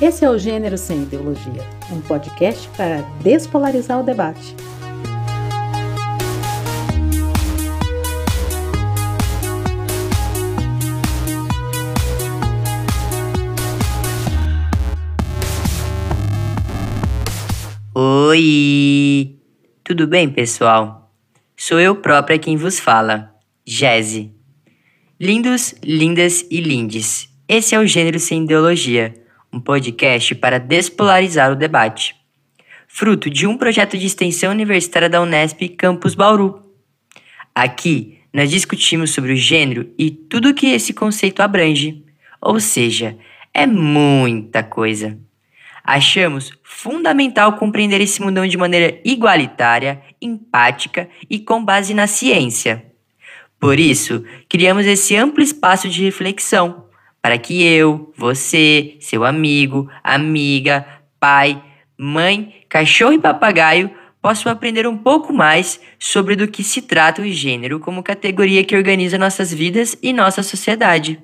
Esse é o Gênero Sem Ideologia, um podcast para despolarizar o debate. Oi! Tudo bem, pessoal? Sou eu própria quem vos fala, Jeze. Lindos, lindas e lindes. Esse é o Gênero Sem Ideologia, um podcast para despolarizar o debate. Fruto de um projeto de extensão universitária da Unesp Campus Bauru. Aqui, nós discutimos sobre o gênero e tudo o que esse conceito abrange, ou seja, é muita coisa. Achamos fundamental compreender esse mundão de maneira igualitária, empática e com base na ciência. Por isso, criamos esse amplo espaço de reflexão para que eu, você, seu amigo, amiga, pai, mãe, cachorro e papagaio possam aprender um pouco mais sobre do que se trata o gênero como categoria que organiza nossas vidas e nossa sociedade.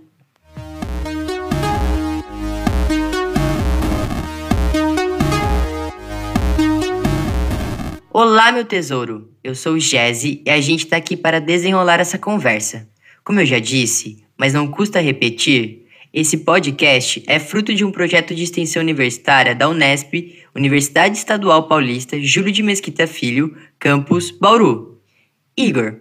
Olá, meu tesouro! Eu sou o Jesse e a gente está aqui para desenrolar essa conversa. Como eu já disse, mas não custa repetir, esse podcast é fruto de um projeto de extensão universitária da Unesp, Universidade Estadual Paulista Júlio de Mesquita Filho, campus Bauru. Igor,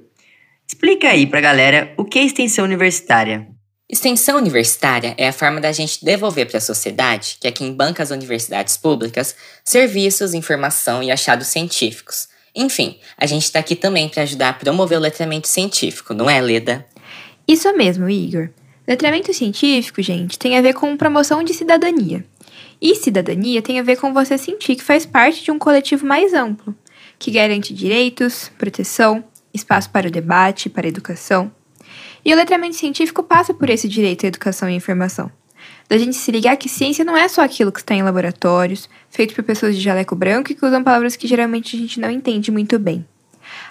explica aí pra galera o que é extensão universitária. Extensão universitária é a forma da gente devolver para a sociedade, que é quem banca as universidades públicas, serviços, informação e achados científicos. Enfim, a gente está aqui também para ajudar a promover o letramento científico, não é, Leda? Isso mesmo, Igor. Letramento científico, gente, tem a ver com promoção de cidadania. E cidadania tem a ver com você sentir que faz parte de um coletivo mais amplo, que garante direitos, proteção, espaço para o debate, para a educação. E o letramento científico passa por esse direito à educação e informação. Da gente se ligar que ciência não é só aquilo que está em laboratórios, feito por pessoas de jaleco branco e que usam palavras que geralmente a gente não entende muito bem.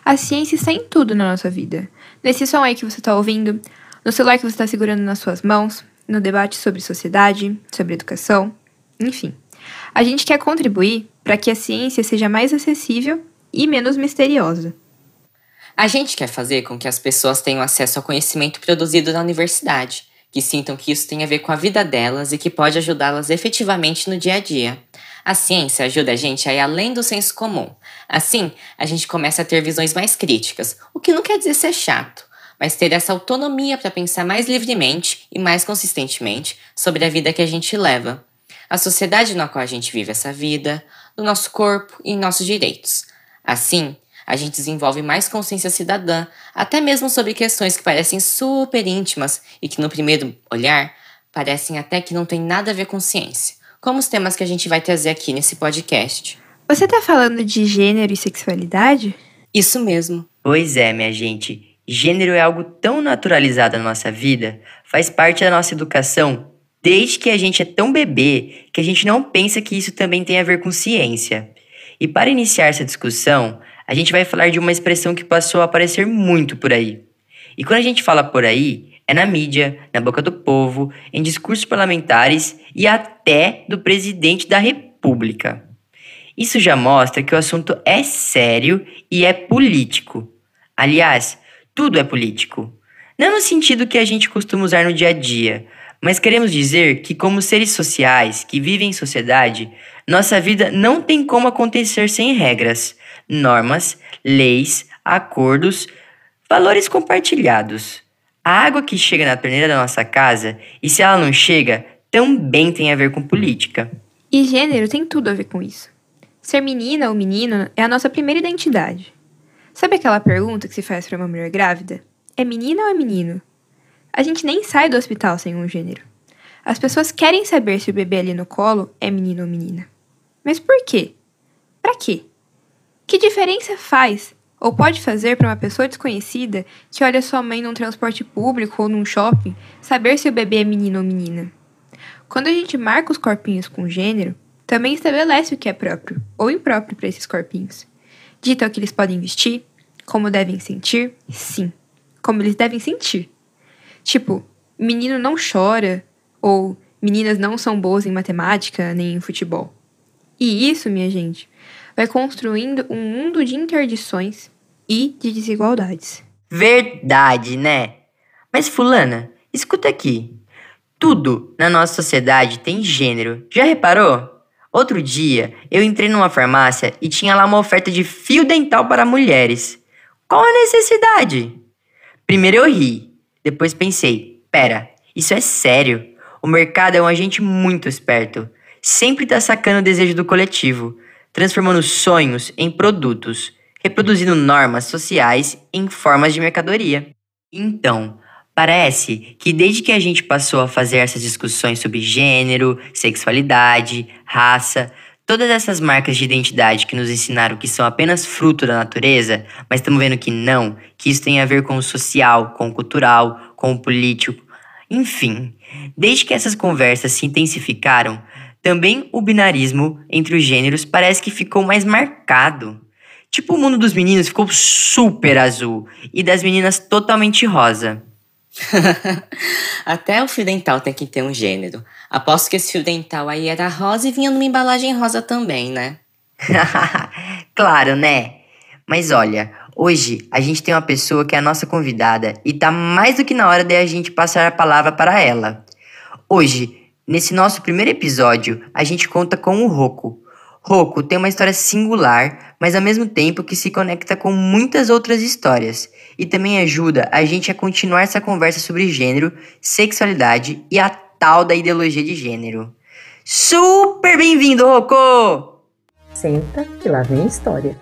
A ciência está em tudo na nossa vida. Nesse som aí que você está ouvindo, no celular que você está segurando nas suas mãos, no debate sobre sociedade, sobre educação, enfim. A gente quer contribuir para que a ciência seja mais acessível e menos misteriosa. A gente quer fazer com que as pessoas tenham acesso ao conhecimento produzido na universidade, que sintam que isso tem a ver com a vida delas e que pode ajudá-las efetivamente no dia a dia. A ciência ajuda a gente a ir além do senso comum. Assim, a gente começa a ter visões mais críticas, o que não quer dizer ser chato, mas ter essa autonomia para pensar mais livremente e mais consistentemente sobre a vida que a gente leva, a sociedade na qual a gente vive essa vida, do nosso corpo e nossos direitos. Assim, a gente desenvolve mais consciência cidadã, até mesmo sobre questões que parecem super íntimas e que no primeiro olhar parecem até que não tem nada a ver com ciência, como os temas que a gente vai trazer aqui nesse podcast. Você tá falando de gênero e sexualidade? Isso mesmo. Pois é, minha gente. Gênero é algo tão naturalizado na nossa vida, faz parte da nossa educação, desde que a gente é tão bebê que a gente não pensa que isso também tem a ver com ciência. E para iniciar essa discussão, a gente vai falar de uma expressão que passou a aparecer muito por aí. E quando a gente fala por aí, é na mídia, na boca do povo, em discursos parlamentares e até do presidente da República. Isso já mostra que o assunto é sério e é político. Aliás, tudo é político. Não no sentido que a gente costuma usar no dia a dia, mas queremos dizer que, como seres sociais que vivem em sociedade, nossa vida não tem como acontecer sem regras, normas, leis, acordos, valores compartilhados. A água que chega na torneira da nossa casa, e se ela não chega, também tem a ver com política. E gênero tem tudo a ver com isso. Ser menina ou menino é a nossa primeira identidade. Sabe aquela pergunta que se faz para uma mulher grávida? É menina ou é menino? A gente nem sai do hospital sem um gênero. As pessoas querem saber se o bebê ali no colo é menino ou menina. Mas por quê? Para quê? Que diferença faz ou pode fazer para uma pessoa desconhecida que olha sua mãe num transporte público ou num shopping saber se o bebê é menino ou menina? Quando a gente marca os corpinhos com gênero, também estabelece o que é próprio ou impróprio para esses corpinhos. Dita o que eles podem vestir, como devem sentir, sim, como eles devem sentir. Tipo, menino não chora, ou Meninas não são boas em matemática nem em futebol. E isso, minha gente, vai construindo um mundo de interdições e de desigualdades. Verdade, né? Mas, Fulana, escuta aqui. Tudo na nossa sociedade tem gênero. Já reparou? Outro dia, eu entrei numa farmácia e tinha lá uma oferta de fio dental para mulheres. Qual a necessidade? Primeiro eu ri, depois pensei: pera, isso é sério. O mercado é um agente muito esperto. Sempre tá sacando o desejo do coletivo, transformando sonhos em produtos, reproduzindo normas sociais em formas de mercadoria. Então, Parece que desde que a gente passou a fazer essas discussões sobre gênero, sexualidade, raça, todas essas marcas de identidade que nos ensinaram que são apenas fruto da natureza, mas estamos vendo que não, que isso tem a ver com o social, com o cultural, com o político, enfim. Desde que essas conversas se intensificaram, também o binarismo entre os gêneros parece que ficou mais marcado. Tipo, o mundo dos meninos ficou super azul e das meninas totalmente rosa. Até o fio dental tem que ter um gênero. Aposto que esse fio dental aí era rosa e vinha numa embalagem rosa também, né? claro, né? Mas olha, hoje a gente tem uma pessoa que é a nossa convidada e tá mais do que na hora de a gente passar a palavra para ela. Hoje, nesse nosso primeiro episódio, a gente conta com o Roco. Roco tem uma história singular, mas ao mesmo tempo que se conecta com muitas outras histórias e também ajuda a gente a continuar essa conversa sobre gênero, sexualidade e a tal da ideologia de gênero. Super bem-vindo, Roco! Senta que lá vem a história.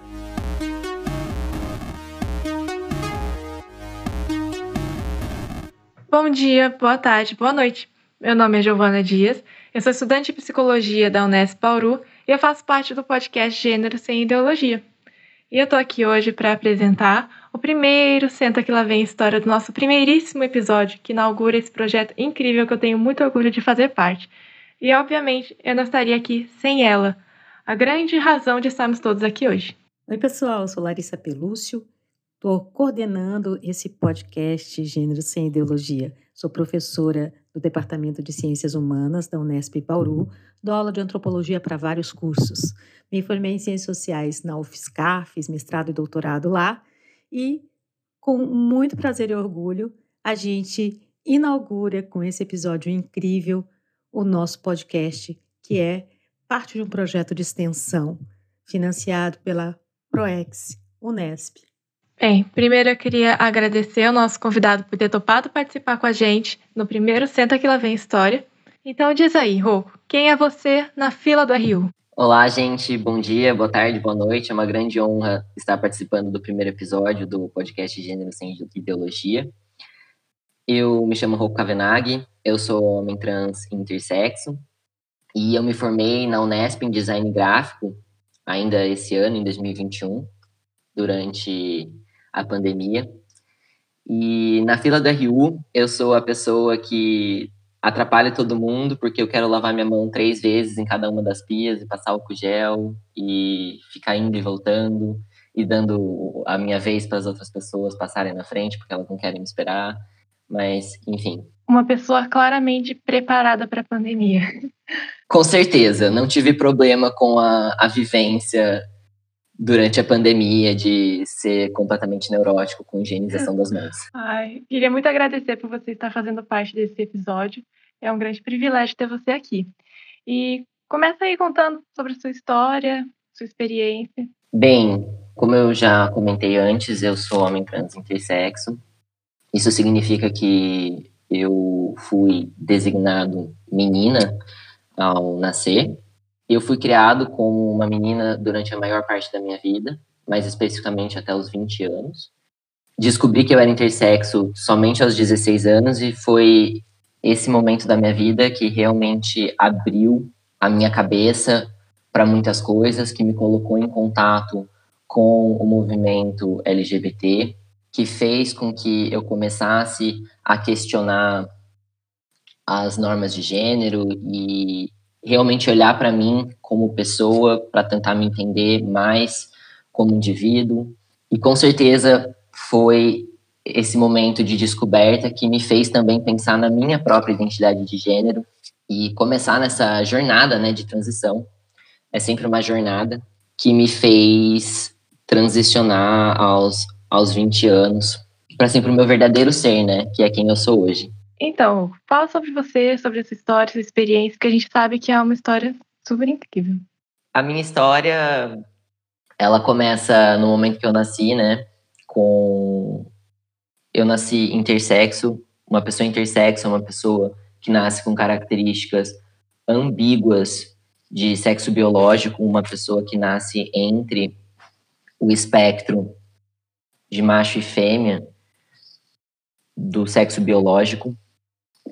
Bom dia, boa tarde, boa noite. Meu nome é Giovana Dias, eu sou estudante de psicologia da Unesp Bauru e eu faço parte do podcast Gênero Sem Ideologia. E eu tô aqui hoje para apresentar o primeiro Senta que lá vem história do nosso primeiríssimo episódio, que inaugura esse projeto incrível que eu tenho muito orgulho de fazer parte. E obviamente eu não estaria aqui sem ela, a grande razão de estarmos todos aqui hoje. Oi, pessoal, eu sou Larissa Pelúcio, estou coordenando esse podcast Gênero Sem Ideologia. Sou professora do Departamento de Ciências Humanas da Unesp Bauru, dou aula de antropologia para vários cursos. Me formei em Ciências Sociais na UFSCar, fiz mestrado e doutorado lá, e com muito prazer e orgulho, a gente inaugura com esse episódio incrível o nosso podcast, que é parte de um projeto de extensão financiado pela ProEx Unesp. Bem, primeiro eu queria agradecer ao nosso convidado por ter topado participar com a gente no primeiro Senta Que Lá Vem História. Então diz aí, Rô, quem é você na fila do RU? Olá, gente. Bom dia, boa tarde, boa noite. É uma grande honra estar participando do primeiro episódio do podcast Gênero Sem Ideologia. Eu me chamo Rocco Kavenag, eu sou homem trans intersexo e eu me formei na Unesp em Design Gráfico ainda esse ano, em 2021, durante a pandemia. E na fila do RU, eu sou a pessoa que atrapalha todo mundo, porque eu quero lavar minha mão três vezes em cada uma das pias e passar álcool gel e ficar indo e voltando e dando a minha vez para as outras pessoas passarem na frente, porque elas não querem me esperar. Mas, enfim. Uma pessoa claramente preparada para a pandemia. Com certeza, não tive problema com a, a vivência durante a pandemia de ser completamente neurótico com higienização das mãos. Ai, queria muito agradecer por você estar fazendo parte desse episódio. É um grande privilégio ter você aqui. E começa aí contando sobre a sua história, sua experiência. Bem, como eu já comentei antes, eu sou homem trans intersexo. Isso significa que eu fui designado menina ao nascer eu fui criado como uma menina durante a maior parte da minha vida, mais especificamente até os 20 anos. Descobri que eu era intersexo somente aos 16 anos e foi esse momento da minha vida que realmente abriu a minha cabeça para muitas coisas, que me colocou em contato com o movimento LGBT, que fez com que eu começasse a questionar as normas de gênero e realmente olhar para mim como pessoa, para tentar me entender mais como indivíduo. E com certeza foi esse momento de descoberta que me fez também pensar na minha própria identidade de gênero e começar nessa jornada, né, de transição. É sempre uma jornada que me fez transicionar aos, aos 20 anos para sempre o meu verdadeiro ser, né, que é quem eu sou hoje. Então, fala sobre você, sobre essa história, essa experiência, que a gente sabe que é uma história super incrível. A minha história, ela começa no momento que eu nasci, né? Com eu nasci intersexo, uma pessoa intersexo é uma pessoa que nasce com características ambíguas de sexo biológico, uma pessoa que nasce entre o espectro de macho e fêmea do sexo biológico.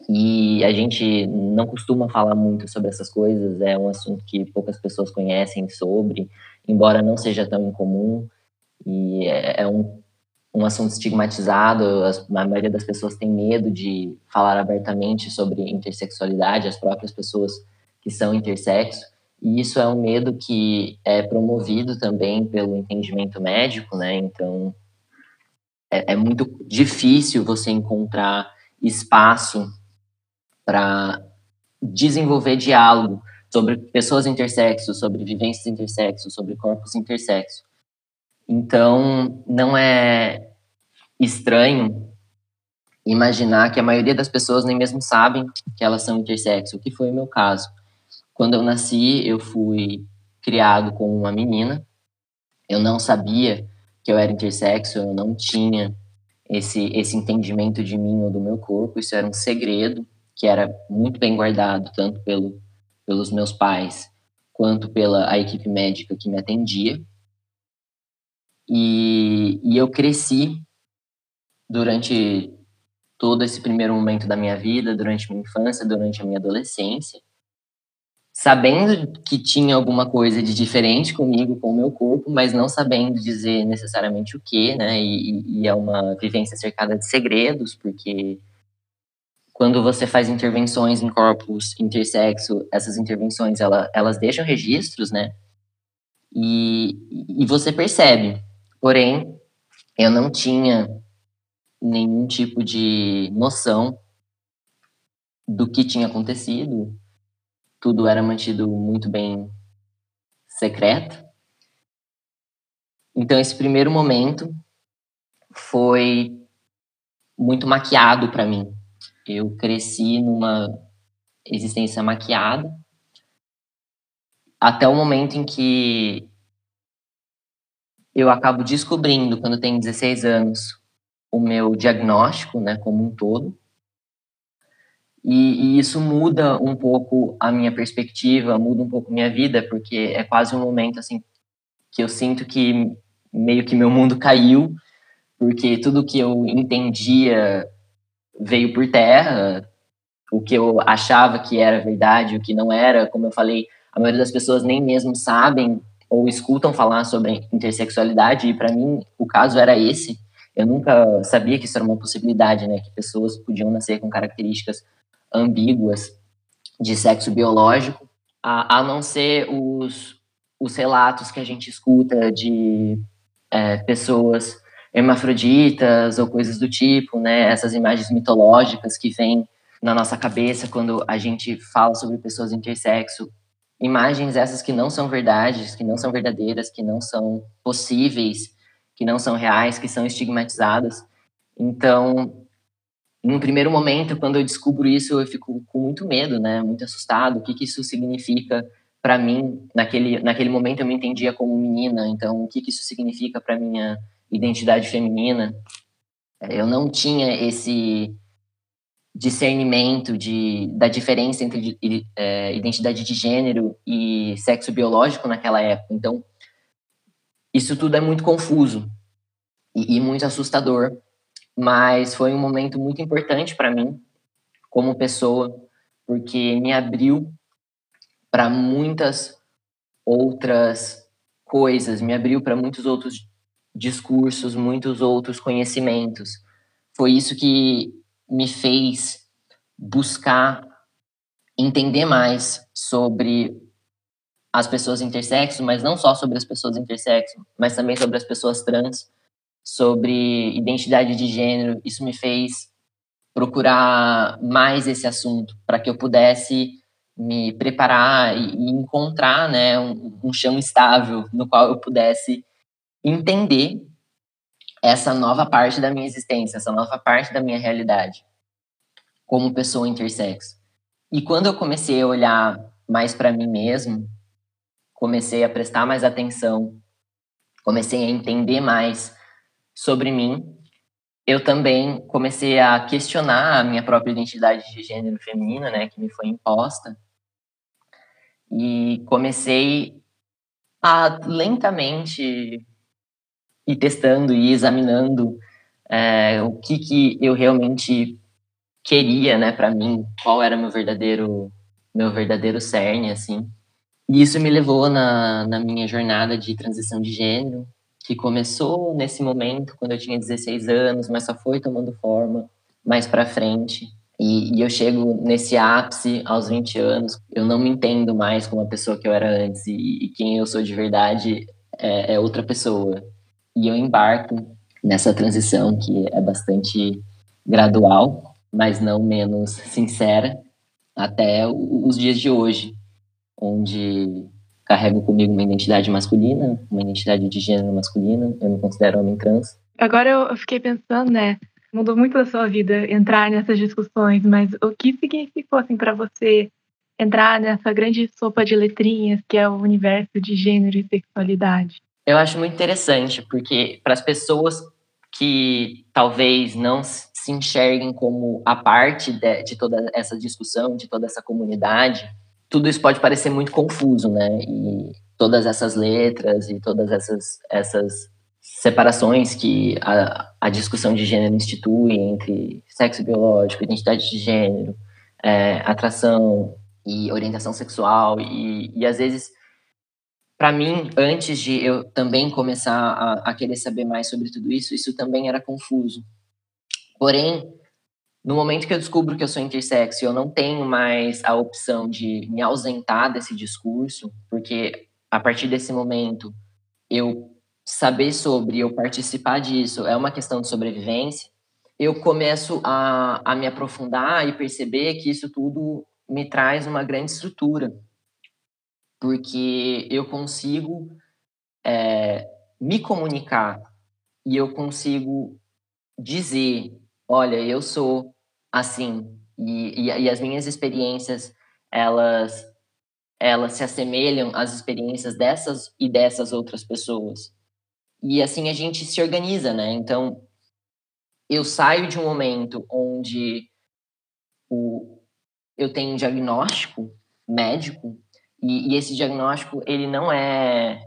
E a gente não costuma falar muito sobre essas coisas, é um assunto que poucas pessoas conhecem sobre, embora não seja tão incomum, e é, é um, um assunto estigmatizado, a maioria das pessoas tem medo de falar abertamente sobre intersexualidade, as próprias pessoas que são intersexo, e isso é um medo que é promovido também pelo entendimento médico, né? Então, é, é muito difícil você encontrar espaço para desenvolver diálogo sobre pessoas intersexo, sobre vivências intersexo, sobre corpos intersexo. Então, não é estranho imaginar que a maioria das pessoas nem mesmo sabem que elas são intersexo, o que foi o meu caso. Quando eu nasci, eu fui criado com uma menina. Eu não sabia que eu era intersexo, eu não tinha esse esse entendimento de mim ou do meu corpo, isso era um segredo que era muito bem guardado, tanto pelo, pelos meus pais quanto pela a equipe médica que me atendia. E, e eu cresci durante todo esse primeiro momento da minha vida, durante minha infância, durante a minha adolescência, sabendo que tinha alguma coisa de diferente comigo, com o meu corpo, mas não sabendo dizer necessariamente o que, né? E, e é uma vivência cercada de segredos, porque quando você faz intervenções em corpos intersexo, essas intervenções ela, elas deixam registros, né? E, e você percebe. Porém, eu não tinha nenhum tipo de noção do que tinha acontecido. Tudo era mantido muito bem secreto. Então, esse primeiro momento foi muito maquiado para mim eu cresci numa existência maquiada até o momento em que eu acabo descobrindo, quando tenho 16 anos, o meu diagnóstico, né, como um todo. E, e, isso muda um pouco a minha perspectiva, muda um pouco minha vida, porque é quase um momento assim que eu sinto que meio que meu mundo caiu, porque tudo que eu entendia veio por terra, o que eu achava que era verdade, o que não era, como eu falei, a maioria das pessoas nem mesmo sabem ou escutam falar sobre intersexualidade, e para mim o caso era esse. Eu nunca sabia que isso era uma possibilidade, né, que pessoas podiam nascer com características ambíguas de sexo biológico, a, a não ser os, os relatos que a gente escuta de é, pessoas hermafroditas ou coisas do tipo, né? Essas imagens mitológicas que vêm na nossa cabeça quando a gente fala sobre pessoas intersexo. Imagens essas que não são verdades, que não são verdadeiras, que não são possíveis, que não são reais, que são estigmatizadas. Então, num primeiro momento, quando eu descubro isso, eu fico com muito medo, né? Muito assustado. O que, que isso significa para mim? Naquele, naquele momento eu me entendia como menina, então o que, que isso significa para minha identidade feminina. É, eu não tinha esse discernimento de, da diferença entre é, identidade de gênero e sexo biológico naquela época. Então, isso tudo é muito confuso e, e muito assustador, mas foi um momento muito importante para mim, como pessoa, porque me abriu para muitas outras coisas, me abriu para muitos outros discursos, muitos outros conhecimentos. Foi isso que me fez buscar entender mais sobre as pessoas intersexo, mas não só sobre as pessoas intersexo, mas também sobre as pessoas trans, sobre identidade de gênero. Isso me fez procurar mais esse assunto para que eu pudesse me preparar e, encontrar né, um, um chão estável no qual eu pudesse entender essa nova parte da minha existência, essa nova parte da minha realidade como pessoa intersexo. E quando eu comecei a olhar mais para mim mesmo, comecei a prestar mais atenção, comecei a entender mais sobre mim, eu também comecei a questionar a minha própria identidade de gênero feminina, né, que me foi imposta. E comecei a lentamente ir testando e examinando é, o que, que eu realmente queria, né, para mim, qual era meu verdadeiro meu verdadeiro cerne, assim. E isso me levou na, na minha jornada de transição de gênero, que começou nesse momento, quando eu tinha 16 anos, mas só foi tomando forma mais para frente. E, e, eu chego nesse ápice aos 20 anos, eu não me entendo mais como a pessoa que eu era antes, e, e quem eu sou de verdade é, é outra pessoa. E eu embarco nessa transição que é bastante gradual, mas não menos sincera, até os dias de hoje, onde carrego comigo uma identidade masculina, uma identidade de gênero masculina, eu me considero homem trans. Agora eu fiquei pensando, né, mudou muito da sua vida entrar nessas discussões, mas o que significou assim para você entrar nessa grande sopa de letrinhas que é o universo de gênero e sexualidade? Eu acho muito interessante, porque para as pessoas que talvez não se enxerguem como a parte de, de, toda essa discussão, de toda essa comunidade, tudo isso pode parecer muito confuso, né? E todas essas letras e todas essas, essas separações que a, a discussão de gênero institui entre sexo biológico, identidade de gênero, é, atração e orientação sexual, e, e às vezes para mim, antes de eu também começar a, a, querer saber mais sobre tudo isso, isso também era confuso. Porém, no momento que eu descubro que eu sou intersexo e eu não tenho mais a opção de me ausentar desse discurso, porque a partir desse momento eu saber sobre, eu participar disso é uma questão de sobrevivência, eu começo a, a me aprofundar e perceber que isso tudo me traz uma grande estrutura porque eu consigo é, me comunicar e eu consigo dizer, olha, eu sou assim. E, e, e, as minhas experiências elas elas se assemelham às experiências dessas e dessas outras pessoas e assim a gente se organiza, né? Então eu saio de um momento onde o, eu tenho um diagnóstico médico e, e esse diagnóstico, ele não é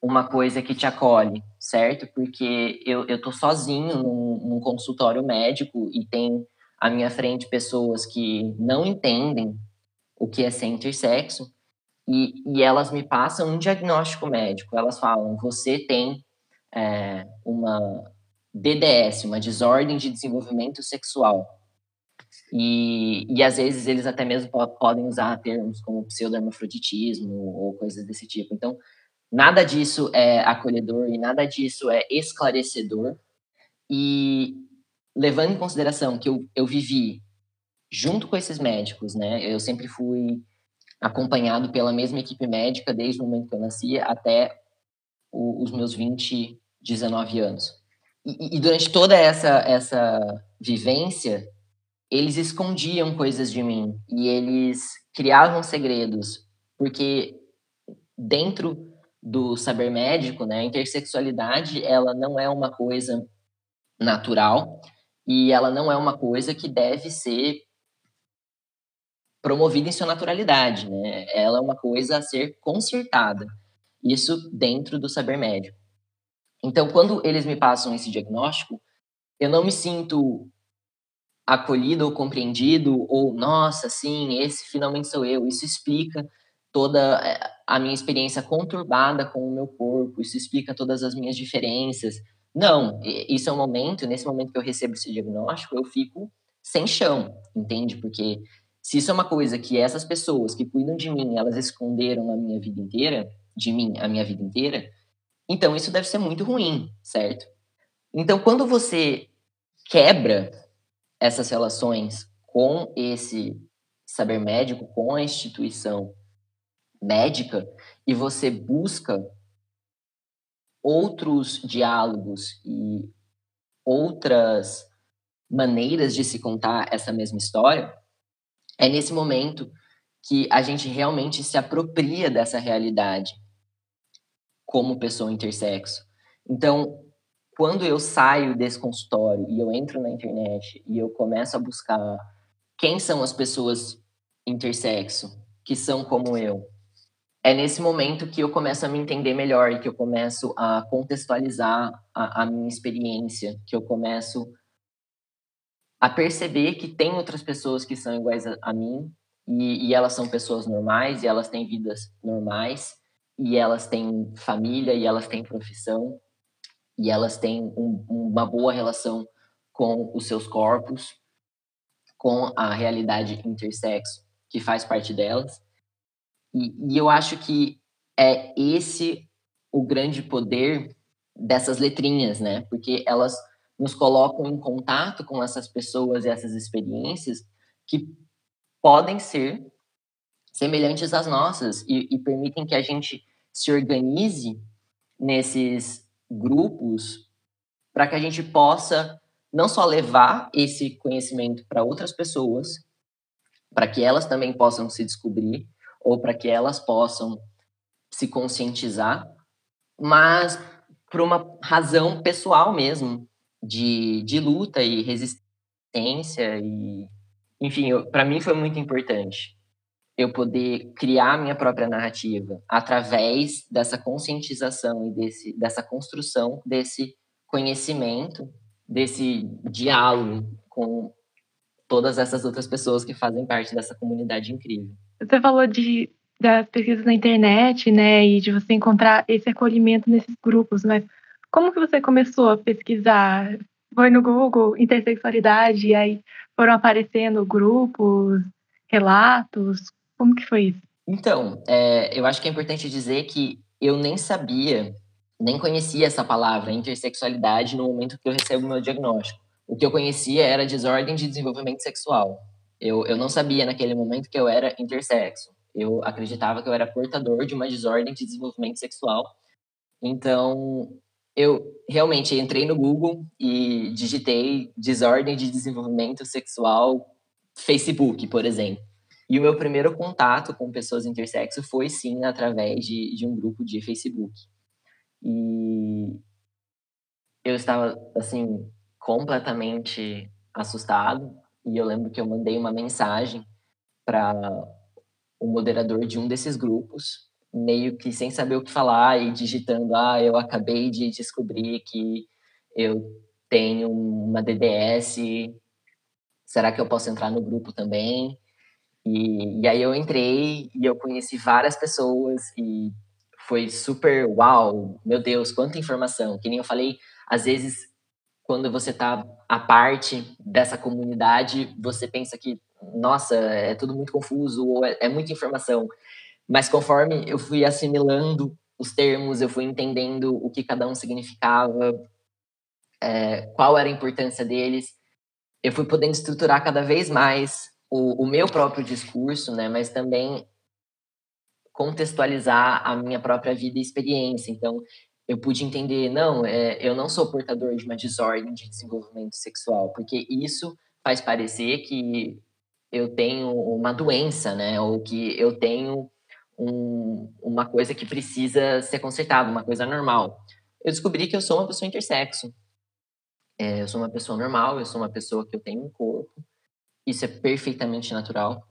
uma coisa que te acolhe, certo? Porque eu, eu tô sozinho num, num, consultório médico e tem à minha frente pessoas que não entendem o que é ser intersexo e, e elas me passam um diagnóstico médico. Elas falam, você tem é, uma DDS, uma desordem de desenvolvimento sexual. E, e às vezes eles até mesmo podem usar termos como pseudo-hermafroditismo ou coisas desse tipo. Então, nada disso é acolhedor e nada disso é esclarecedor. E levando em consideração que eu, eu vivi junto com esses médicos, né? Eu sempre fui acompanhado pela mesma equipe médica desde o momento que eu nasci até o, os meus 20, 19 anos. E, e durante toda essa, essa vivência, eles escondiam coisas de mim e eles criavam segredos, porque dentro do saber médico, né, a intersexualidade, ela não é uma coisa natural e ela não é uma coisa que deve ser promovida em sua naturalidade, né? Ela é uma coisa a ser consertada. Isso dentro do saber médico. Então, quando eles me passam esse diagnóstico, eu não me sinto acolhido ou compreendido, ou nossa, sim, esse finalmente sou eu. Isso explica toda eh, a minha experiência conturbada com o meu corpo, isso explica todas as minhas diferenças. Não, isso é um momento, nesse momento que eu recebo esse diagnóstico, eu fico sem chão, entende? Porque se isso é uma coisa que essas pessoas que cuidam de mim, elas esconderam a minha vida inteira, de mim a minha vida inteira, então isso deve ser muito ruim, certo? Então, quando você quebra essas relações com esse saber médico com a instituição médica e você busca outros diálogos e outras maneiras de se contar essa mesma história, é nesse momento que a gente realmente se apropria dessa realidade como pessoa intersexo. Então, quando eu saio desse consultório e eu entro na internet e eu começo a buscar quem são as pessoas intersexo que são como eu, é nesse momento que eu começo a me entender melhor que eu começo a contextualizar a, a minha experiência, que eu começo a perceber que tem outras pessoas que são iguais a, a mim e, e, elas são pessoas normais e elas têm vidas normais e elas têm família e elas têm profissão e elas têm um, uma boa relação com os seus corpos, com a realidade intersexo que faz parte delas e, e eu acho que é esse o grande poder dessas letrinhas, né? Porque elas nos colocam em contato com essas pessoas e essas experiências que podem ser semelhantes às nossas e, e permitem que a gente se organize nesses grupos para que a gente possa não só levar esse conhecimento para outras pessoas, para que elas também possam se descobrir, ou para que elas possam se conscientizar, mas por uma razão pessoal mesmo, de, de luta e resistência e enfim, para mim foi muito importante eu poder criar minha própria narrativa através dessa conscientização e desse, dessa construção desse conhecimento, desse diálogo com todas essas outras pessoas que fazem parte dessa comunidade incrível. Você falou de das pesquisas na internet, né, e de você encontrar esse acolhimento nesses grupos, mas como que você começou a pesquisar? Foi no Google intersexualidade e aí foram aparecendo grupos, relatos? Como que foi isso? Então, é, eu acho que é importante dizer que eu nem sabia, nem conhecia essa palavra intersexualidade no momento que eu recebo meu diagnóstico. O que eu conhecia era desordem de desenvolvimento sexual. Eu, eu não sabia naquele momento que eu era intersexo. Eu acreditava que eu era portador de uma desordem de desenvolvimento sexual. Então, eu realmente entrei no Google e digitei desordem de desenvolvimento sexual Facebook, por exemplo. E o meu primeiro contato com pessoas intersexo foi sim através de, de um grupo de Facebook. E eu estava assim completamente assustado e eu lembro que eu mandei uma mensagem para o moderador de um desses grupos, meio que sem saber o que falar e digitando: ah, eu acabei de descobrir que eu tenho uma DDS, será que eu posso entrar no grupo também? E, e aí eu entrei e eu conheci várias pessoas e foi super uau, meu Deus, quanta informação. Que nem eu falei, às vezes quando você está à parte dessa comunidade, você pensa que, nossa, é tudo muito confuso ou é, é muita informação. Mas conforme eu fui assimilando os termos, eu fui entendendo o que cada um significava, é, qual era a importância deles, eu fui podendo estruturar cada vez mais o, o meu próprio discurso, né? Mas também contextualizar a minha própria vida e experiência. Então, eu pude entender, não, é, eu não sou portador de uma desordem de desenvolvimento sexual, porque isso faz parecer que eu tenho uma doença, né, ou que eu tenho um, uma coisa que precisa ser consertada, uma coisa normal. Eu descobri que eu sou uma pessoa intersexo. É, eu sou uma pessoa normal, eu sou uma pessoa que eu tenho um corpo. Isso é perfeitamente natural.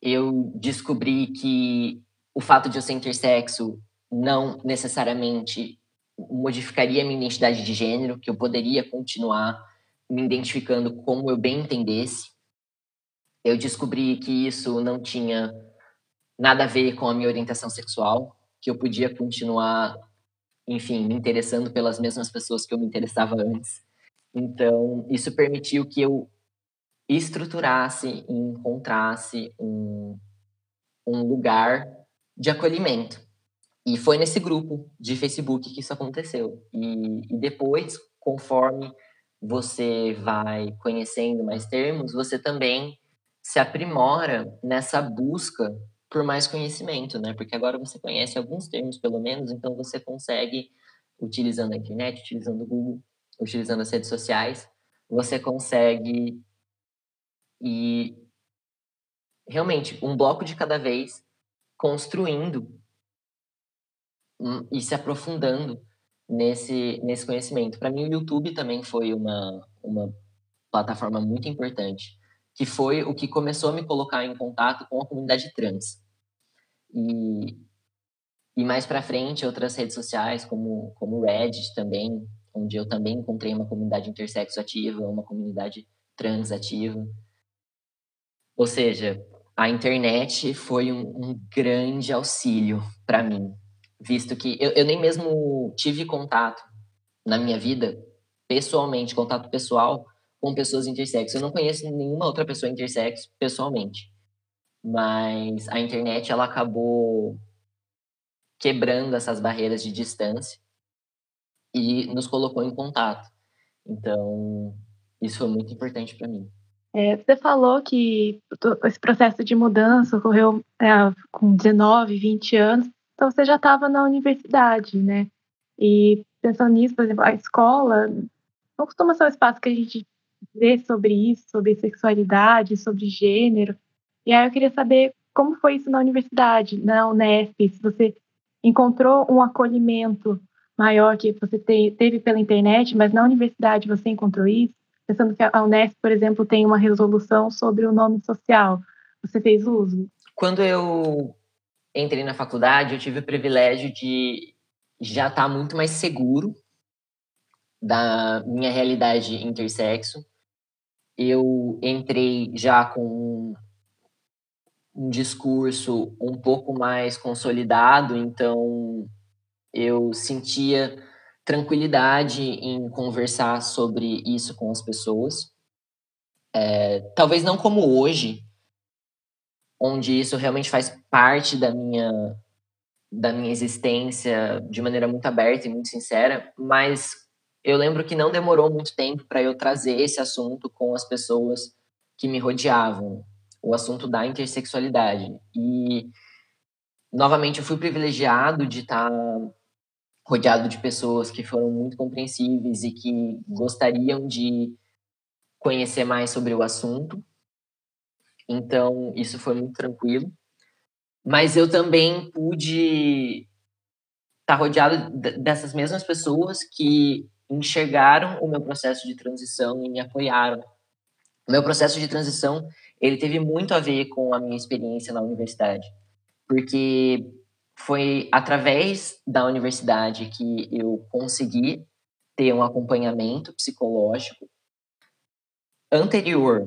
Eu descobri que o fato de eu ser intersexo não necessariamente modificaria minha identidade de gênero, que eu poderia continuar me identificando como eu bem entendesse. Eu descobri que isso não tinha nada a ver com a minha orientação sexual, que eu podia continuar, enfim, me interessando pelas mesmas pessoas que eu me interessava antes. Então, isso permitiu que eu estruturasse e encontrasse um, um lugar de acolhimento e foi nesse grupo de Facebook que isso aconteceu. E, e depois, conforme você vai conhecendo mais termos, você também se aprimora nessa busca por mais conhecimento, né? Porque agora você conhece alguns termos, pelo menos, então você consegue, utilizando a internet, utilizando o Google, utilizando as redes sociais, você consegue ir realmente um bloco de cada vez construindo e se aprofundando nesse, nesse conhecimento. Para mim, o YouTube também foi uma, uma plataforma muito importante, que foi o que começou a me colocar em contato com a comunidade trans. E, e mais para frente, outras redes sociais, como, como Reddit também, onde eu também encontrei uma comunidade intersexo ativa, uma comunidade trans ativa. Ou seja, a internet foi um, um grande auxílio para mim, visto que eu, eu nem mesmo tive contato na minha vida, pessoalmente, contato pessoal com pessoas intersexo. Eu não conheço nenhuma outra pessoa intersexo pessoalmente. Mas a internet ela acabou quebrando essas barreiras de distância e nos colocou em contato. Então, isso foi muito importante para mim. É, você falou que esse processo de mudança ocorreu é, com 19, 20 anos, então você já estava na universidade, né? E pensando nisso, por exemplo, a escola não costuma ser um espaço que a gente vê sobre isso, sobre sexualidade, sobre gênero. E aí eu queria saber como foi isso na universidade, na Unesp, se você encontrou um acolhimento maior que você te, teve pela internet, mas na universidade você encontrou isso? Pensando que a Unesp, por exemplo, tem uma resolução sobre o nome social. Você fez uso? Quando eu entrei na faculdade, eu tive o privilégio de já estar tá muito mais seguro da minha realidade intersexo. Eu entrei já com um discurso um pouco mais consolidado, então eu sentia tranquilidade em conversar sobre isso com as pessoas. É, talvez não como hoje, onde isso realmente faz parte da minha da minha existência de maneira muito aberta e muito sincera, mas eu lembro que não demorou muito tempo para eu trazer esse assunto com as pessoas que me rodeavam, o assunto da intersexualidade. E novamente eu fui privilegiado de estar rodeado de pessoas que foram muito compreensíveis e que gostariam de conhecer mais sobre o assunto. Então, isso foi muito tranquilo. Mas eu também pude estar rodeado dessas mesmas pessoas que enxergaram o meu processo de transição e me apoiaram. O meu processo de transição, ele teve muito a ver com a minha experiência na universidade. Porque foi através da universidade que eu consegui ter um acompanhamento psicológico anterior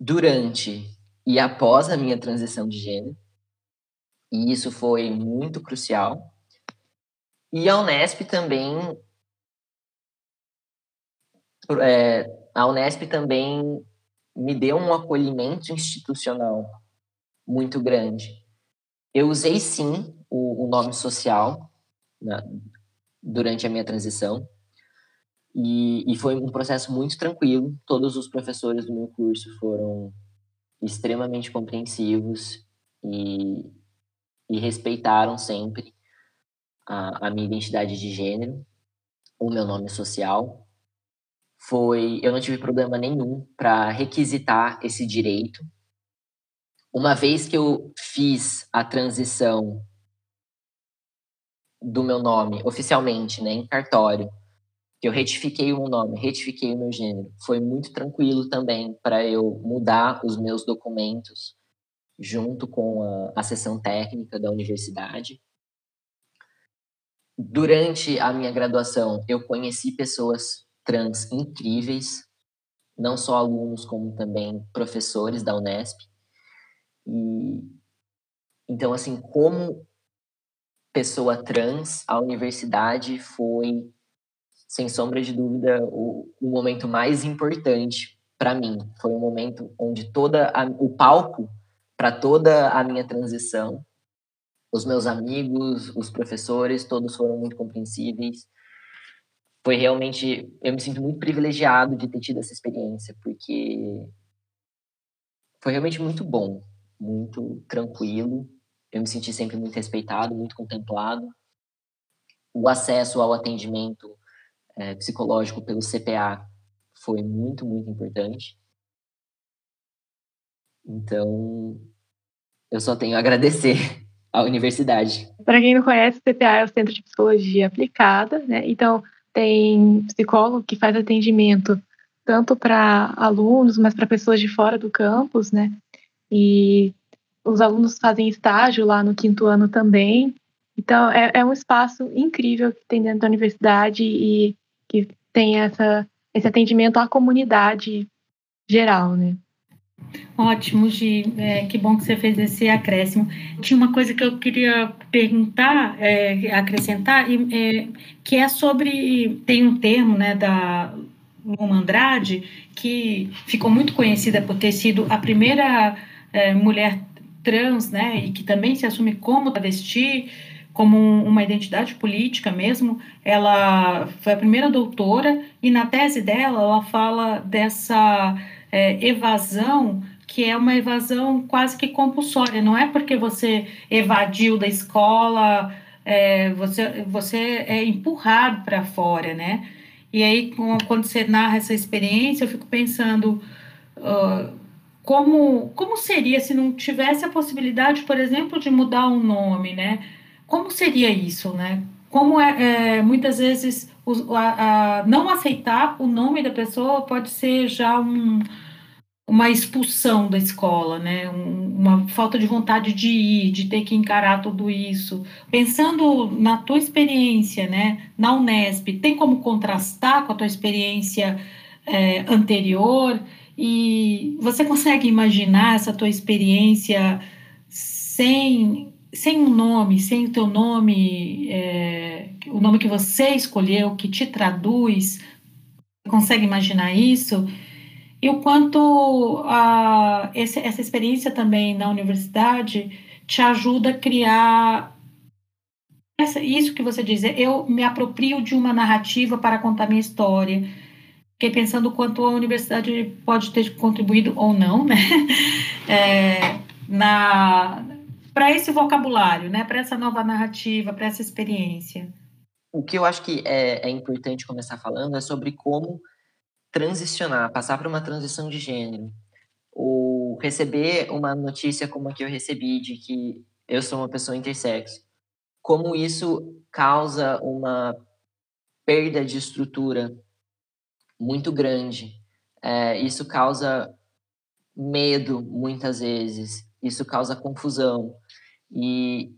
durante e após a minha transição de gênero. E isso foi muito crucial. E a Unesp também. É, a Unesp também me deu um acolhimento institucional muito grande. Eu usei sim o, o nome social né, durante a minha transição, e, e foi um processo muito tranquilo. Todos os professores do meu curso foram extremamente compreensivos e, e respeitaram sempre a, a, minha identidade de gênero, o meu nome social. Foi, eu não tive problema nenhum para requisitar esse direito. Uma vez que eu fiz a transição do meu nome oficialmente, né, em cartório, que eu retifiquei o meu nome, retifiquei o meu gênero. Foi muito tranquilo também para eu mudar os meus documentos junto com a, a sessão técnica da universidade. Durante a minha graduação, eu conheci pessoas trans incríveis, não só alunos, como também professores da Unesp. E então, assim, como pessoa trans, a universidade foi sem sombra de dúvida, o, o momento mais importante para mim. Foi um momento onde toda a, o palco para toda a minha transição, os meus amigos, os professores, todos foram muito compreensíveis. Foi realmente, eu me sinto muito privilegiado de ter tido essa experiência, porque foi realmente muito bom, muito tranquilo. Eu me senti sempre muito respeitado, muito contemplado. O acesso ao atendimento é, psicológico pelo CPA foi muito, muito importante. Então, eu só tenho a agradecer à universidade. Para quem não conhece, o CPA é o Centro de Psicologia Aplicada, né? Então, tem psicólogo que faz atendimento tanto para alunos, mas para pessoas de fora do campus, né? E os alunos fazem estágio lá no quinto ano também. Então, é, é um espaço incrível que tem dentro da universidade e que tem essa, esse atendimento à comunidade geral, né? Ótimo, Gi. É, que bom que você fez esse acréscimo. Tinha uma coisa que eu queria perguntar, é, acrescentar, é, que é sobre. Tem um termo né, da Luma Andrade, que ficou muito conhecida por ter sido a primeira é, mulher trans, né, e que também se assume como travesti, como uma identidade política mesmo. Ela foi a primeira doutora, e na tese dela, ela fala dessa é, evasão que é uma evasão quase que compulsória. Não é porque você evadiu da escola, é, você, você é empurrado para fora, né? E aí, quando você narra essa experiência, eu fico pensando uh, como, como seria se não tivesse a possibilidade, por exemplo, de mudar o um nome, né? Como seria isso, né? Como é, é muitas vezes o, a, a, não aceitar o nome da pessoa pode ser já um uma expulsão da escola, né? uma falta de vontade de ir, de ter que encarar tudo isso. Pensando na tua experiência, né, na Unesp, tem como contrastar com a tua experiência é, anterior? E você consegue imaginar essa tua experiência sem, sem um nome, sem o teu nome, é, o nome que você escolheu, que te traduz? Consegue imaginar isso? E o quanto a, esse, essa experiência também na universidade te ajuda a criar essa, isso que você diz, eu me aproprio de uma narrativa para contar minha história. Fiquei pensando quanto a universidade pode ter contribuído ou não, né? É, na para esse vocabulário, né? Para essa nova narrativa, para essa experiência. O que eu acho que é, é importante começar falando é sobre como transicionar, passar por uma transição de gênero, ou receber uma notícia como a que eu recebi de que eu sou uma pessoa intersexo, como isso causa uma perda de estrutura muito grande. É, isso causa medo muitas vezes, isso causa confusão. E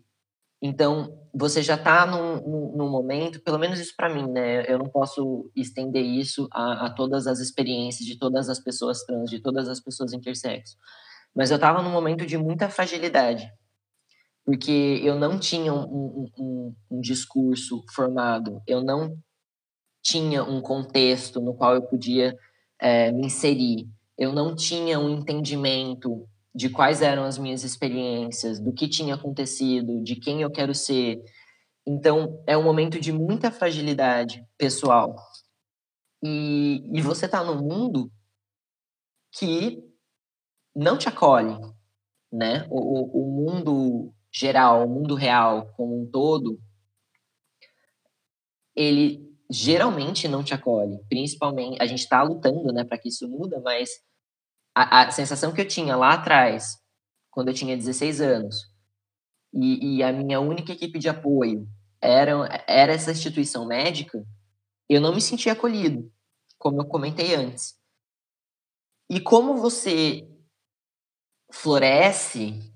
então, você já está num, num, momento, pelo menos isso para mim, né? Eu não posso estender isso a, a, todas as experiências de todas as pessoas trans, de todas as pessoas intersexo. Mas eu estava num momento de muita fragilidade, porque eu não tinha um, um, um discurso formado, eu não tinha um contexto no qual eu podia é, me inserir, eu não tinha um entendimento de quais eram as minhas experiências, do que tinha acontecido, de quem eu quero ser. Então, é um momento de muita fragilidade pessoal. E, e você está num mundo que não te acolhe, né? O, o mundo geral, o mundo real como um todo, ele geralmente não te acolhe. Principalmente, a gente está lutando, né, para que isso muda, mas a, a, sensação que eu tinha lá atrás, quando eu tinha 16 anos, e, e a minha única equipe de apoio era, era essa instituição médica, eu não me sentia acolhido, como eu comentei antes. E como você floresce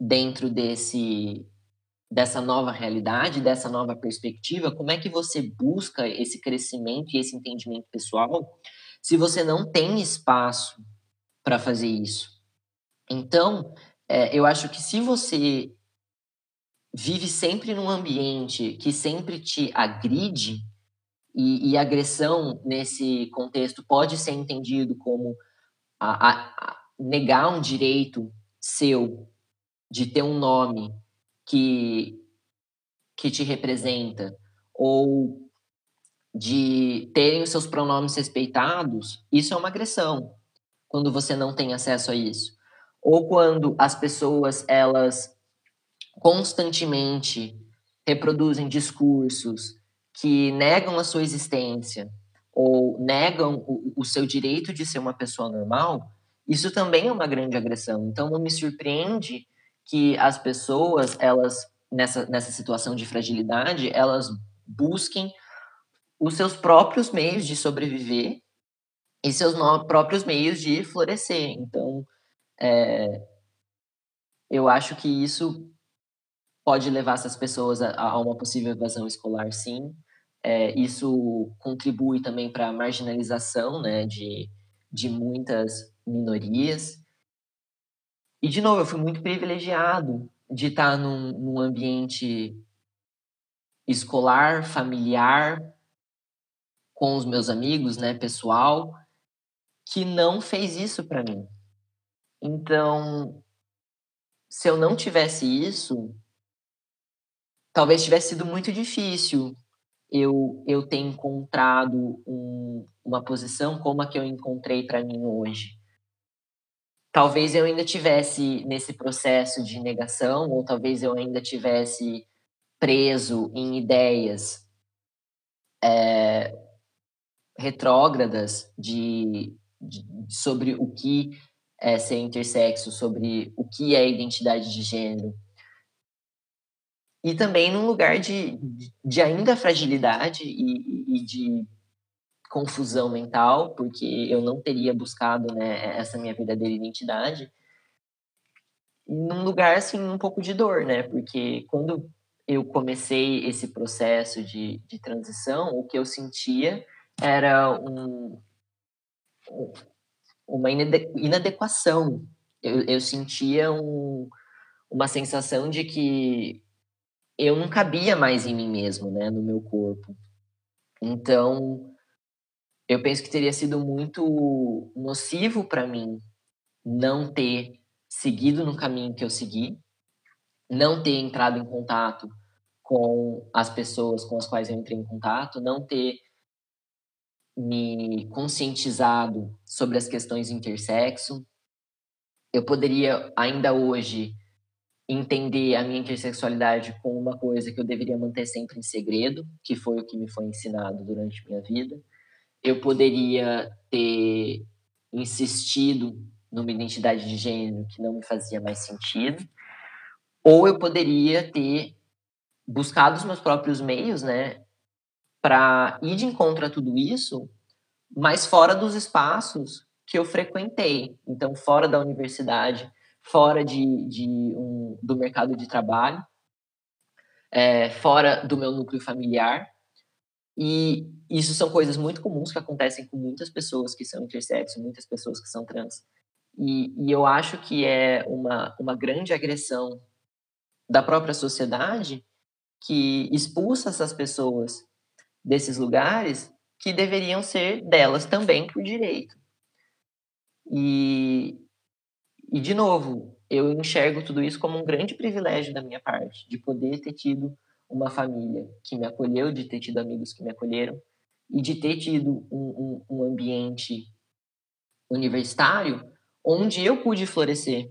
dentro desse dessa nova realidade, dessa nova perspectiva, como é que você busca esse crescimento e esse entendimento pessoal se você não tem espaço para fazer isso. Então, é, eu acho que se você vive sempre num ambiente que sempre te agride, e, e agressão nesse contexto pode ser entendido como a, a, a negar um direito seu de ter um nome que, que te representa, ou de terem os seus pronomes respeitados, isso é uma agressão quando você não tem acesso a isso. ou quando as pessoas elas constantemente reproduzem discursos que negam a sua existência ou negam o, o seu direito de ser uma pessoa normal, isso também é uma grande agressão. Então não me surpreende que as pessoas elas nessa, nessa situação de fragilidade elas busquem os seus próprios meios de sobreviver e seus próprios meios de florescer. Então, é, eu acho que isso pode levar essas pessoas a, a uma possível evasão escolar, sim. É, isso contribui também para a marginalização né, de, de muitas minorias. E, de novo, eu fui muito privilegiado de estar num, num ambiente escolar, familiar, com os meus amigos, né, pessoal, que não fez isso para mim. Então, se eu não tivesse isso, talvez tivesse sido muito difícil eu, eu ter encontrado um, uma posição como a que eu encontrei para mim hoje. Talvez eu ainda tivesse nesse processo de negação, ou talvez eu ainda tivesse preso em ideias é, retrógradas de, sobre o que é ser intersexo, sobre o que é identidade de gênero. E também num lugar de, de ainda fragilidade e, e de confusão mental, porque eu não teria buscado né, essa minha verdadeira identidade. Num lugar, assim, um pouco de dor, né? Porque quando eu comecei esse processo de, de transição, o que eu sentia era um, uma inadequação. Eu, eu sentia um, uma sensação de que eu não cabia mais em mim mesmo, né, no meu corpo. Então, eu penso que teria sido muito nocivo para mim não ter seguido no caminho que eu segui, não ter entrado em contato com as pessoas com as quais eu entrei em contato, não ter me conscientizado sobre as questões intersexo. Eu poderia ainda hoje entender a minha intersexualidade como uma coisa que eu deveria manter sempre em segredo, que foi o que me foi ensinado durante minha vida. Eu poderia ter insistido numa identidade de gênero que não me fazia mais sentido, ou eu poderia ter buscado os meus próprios meios, né, para ir de encontro a tudo isso, mas fora dos espaços que eu frequentei. Então, fora da universidade, fora de, de um, do mercado de trabalho, é, fora do meu núcleo familiar. E isso são coisas muito comuns que acontecem com muitas pessoas que são intersexo, muitas pessoas que são trans. E, e eu acho que é uma, uma grande agressão da própria sociedade que expulsa essas pessoas desses lugares que deveriam ser delas também por direito. E, e de novo, eu enxergo tudo isso como um grande privilégio da minha parte, de poder ter tido uma família que me acolheu, de ter tido amigos que me acolheram e de ter tido um, um, um ambiente universitário onde eu pude florescer,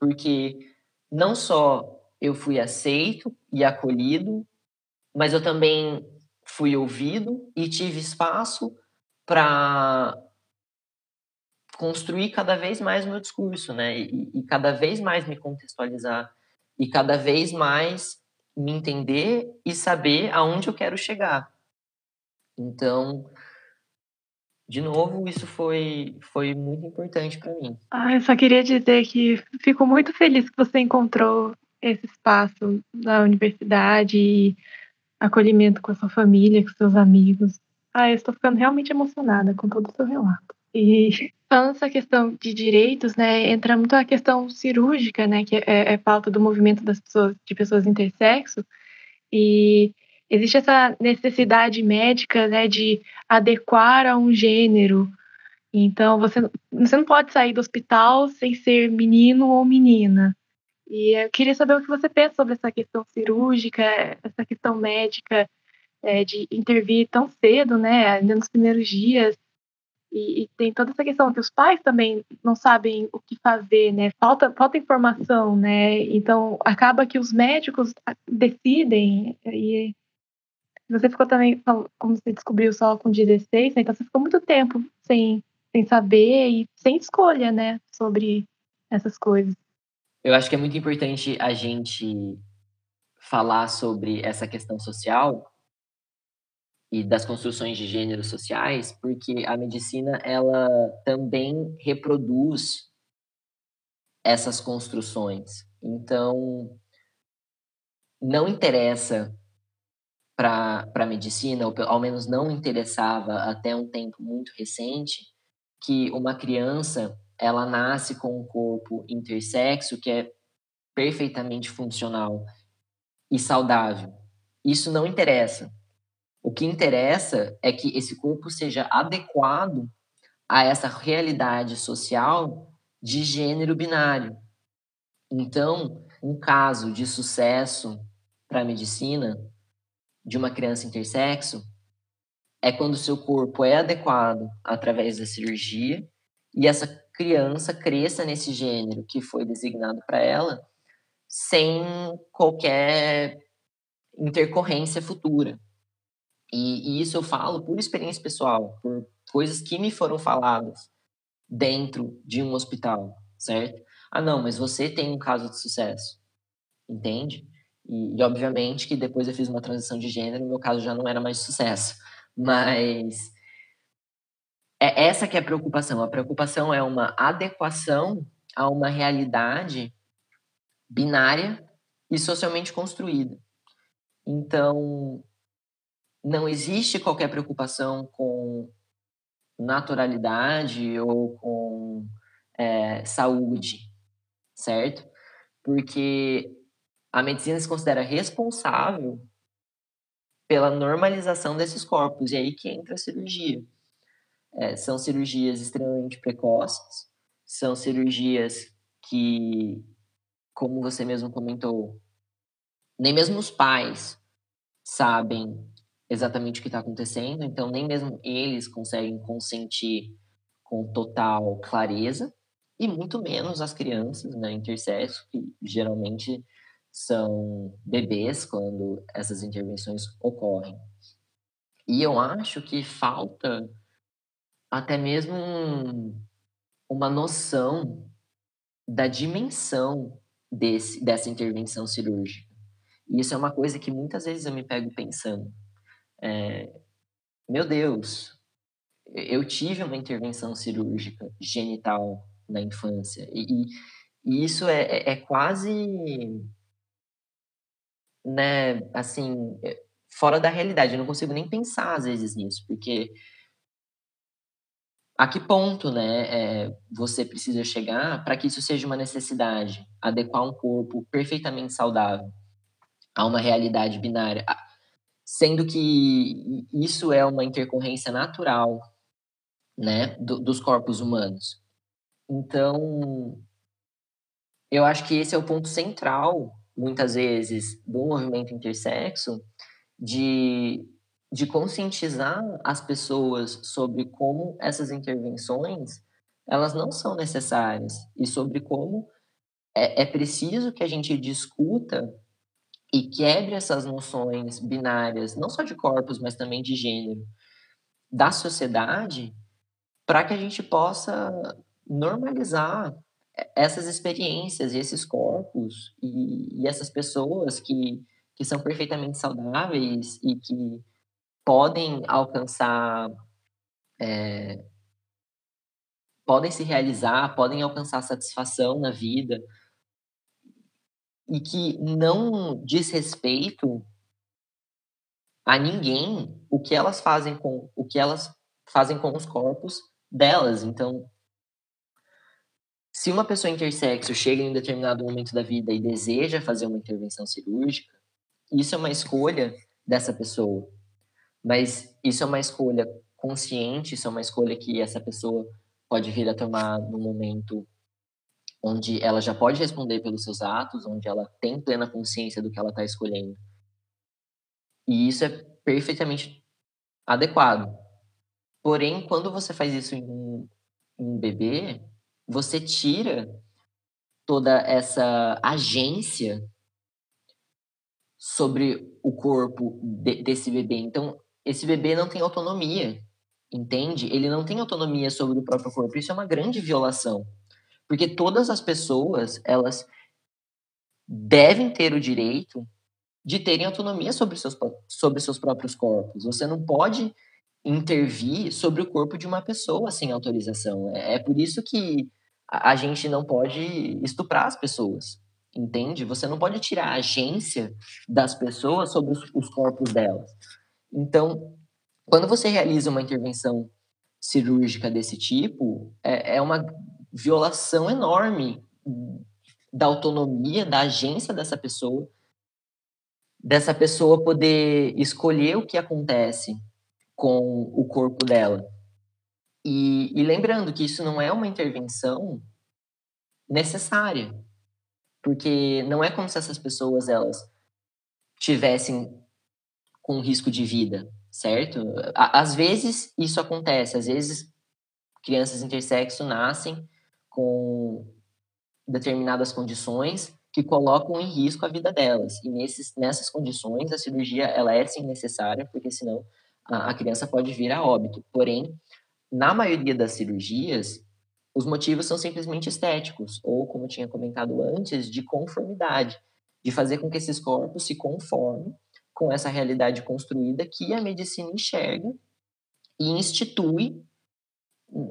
porque não só eu fui aceito e acolhido, mas eu também fui ouvido e tive espaço para construir cada vez mais meu discurso, né? E, e, cada vez mais me contextualizar e cada vez mais me entender e saber aonde eu quero chegar. Então, de novo, isso foi, foi muito importante para mim. Ah, eu só queria dizer que fico muito feliz que você encontrou esse espaço na universidade e acolhimento com a sua família, com seus amigos. Ah, eu estou ficando realmente emocionada com todo o seu relato. E falando essa questão de direitos, né, entra muito a questão cirúrgica, né, que é, é pauta do movimento das pessoas, de pessoas intersexo, e existe essa necessidade médica, né, de adequar a um gênero. Então, você, você não pode sair do hospital sem ser menino ou menina. E eu queria saber o que você pensa sobre essa questão cirúrgica, essa questão médica, é, de intervir tão cedo, né, ainda nos primeiros dias, E, e, tem toda essa questão que os pais também não sabem o que fazer, né? Falta, falta informação, né? Então acaba que os médicos decidem e você ficou também, como você descobriu só com 16, né? então você ficou muito tempo sem, sem saber e sem escolha, né? Sobre essas coisas. Eu acho que é muito importante a gente falar sobre essa questão social e das construções de gênero sociais, porque a medicina ela também reproduz essas construções. Então, não interessa para a medicina, ou ao menos não interessava até um tempo muito recente, que uma criança ela nasce com um corpo intersexo que é perfeitamente funcional e saudável. Isso não interessa. O que interessa é que esse corpo seja adequado a essa realidade social de gênero binário. Então, um caso de sucesso para a medicina de uma criança intersexo é quando seu corpo é adequado através da cirurgia e essa criança cresça nesse gênero que foi designado para ela sem qualquer intercorrência futura. E, e, isso eu falo por experiência pessoal, por coisas que me foram faladas dentro de um hospital, certo? Ah, não, mas você tem um caso de sucesso, entende? E, e obviamente que depois eu fiz uma transição de gênero, meu caso já não era mais sucesso, mas é essa que é a preocupação. A preocupação é uma adequação a uma realidade binária e socialmente construída. Então, não existe qualquer preocupação com naturalidade ou com é, saúde, certo? Porque a medicina se considera responsável pela normalização desses corpos, e aí que entra a cirurgia. É, são cirurgias extremamente precoces, são cirurgias que, como você mesmo comentou, nem mesmo os pais sabem exatamente o que está acontecendo, então nem mesmo eles conseguem consentir com total clareza, e muito menos as crianças, né, intersexo, que geralmente são bebês quando essas intervenções ocorrem. E eu acho que falta até mesmo uma noção da dimensão desse, dessa intervenção cirúrgica. E isso é uma coisa que muitas vezes eu me pego pensando é, meu Deus, eu tive uma intervenção cirúrgica genital na infância e, e isso é, é, é quase, né, assim, é, fora da realidade. Eu não consigo nem pensar às vezes nisso, porque a que ponto, né, é, você precisa chegar para que isso seja uma necessidade, adequar um corpo perfeitamente saudável a uma realidade binária sendo que isso é uma intercorrência natural, né, do, dos corpos humanos. Então, eu acho que esse é o ponto central, muitas vezes, do movimento intersexo, de, de conscientizar as pessoas sobre como essas intervenções elas não são necessárias e sobre como é, é preciso que a gente discuta e quebre essas noções binárias, não só de corpos, mas também de gênero, da sociedade, para que a gente possa normalizar essas experiências e esses corpos e, e essas pessoas que, que são perfeitamente saudáveis e que podem alcançar, é, podem se realizar, podem alcançar satisfação na vida, e que não diz respeito a ninguém o que elas fazem com o que elas fazem com os corpos delas. Então, se uma pessoa intersexo chega em um determinado momento da vida e deseja fazer uma intervenção cirúrgica, isso é uma escolha dessa pessoa. Mas isso é uma escolha consciente, isso é uma escolha que essa pessoa pode vir a tomar no momento onde ela já pode responder pelos seus atos, onde ela tem plena consciência do que ela está escolhendo. E isso é perfeitamente adequado. Porém, quando você faz isso em um, em um bebê, você tira toda essa agência sobre o corpo de, desse bebê. Então, esse bebê não tem autonomia, entende? Ele não tem autonomia sobre o próprio corpo. Isso é uma grande violação. Porque todas as pessoas, elas devem ter o direito de terem autonomia sobre seus, sobre seus próprios corpos. Você não pode intervir sobre o corpo de uma pessoa sem autorização. É, é por isso que a gente não pode estuprar as pessoas, entende? Você não pode tirar a agência das pessoas sobre os, os corpos delas. Então, quando você realiza uma intervenção cirúrgica desse tipo, é, é uma violação enorme da autonomia, da agência dessa pessoa, dessa pessoa poder escolher o que acontece com o corpo dela. E, e lembrando que isso não é uma intervenção necessária, porque não é como se essas pessoas elas tivessem com risco de vida, certo? Às vezes isso acontece, às vezes crianças intersexo nascem com determinadas condições que colocam em risco a vida delas. E nesses, nessas condições, a cirurgia ela é sim necessária, porque senão a, a criança pode vir a óbito. Porém, na maioria das cirurgias, os motivos são simplesmente estéticos, ou, como tinha comentado antes, de conformidade, de fazer com que esses corpos se conformem com essa realidade construída que a medicina enxerga e institui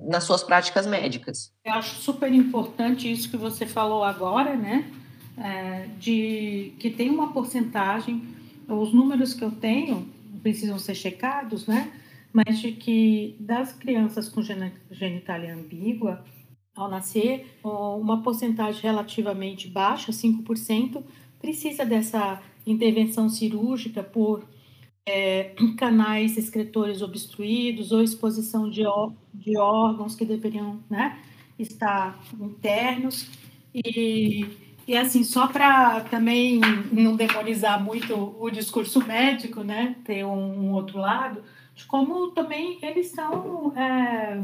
nas suas práticas médicas. Eu acho super importante isso que você falou agora, né? É, de que tem uma porcentagem, os números que eu tenho precisam ser checados, né? Mas de que das crianças com genitália ambígua, ao nascer, uma porcentagem relativamente baixa, 5%, precisa dessa intervenção cirúrgica por é, canais excretores obstruídos ou exposição de, de órgãos que deveriam né, estar internos. E, e assim, só para também não demonizar muito o discurso médico, né, ter um, um outro lado, de como também eles são é,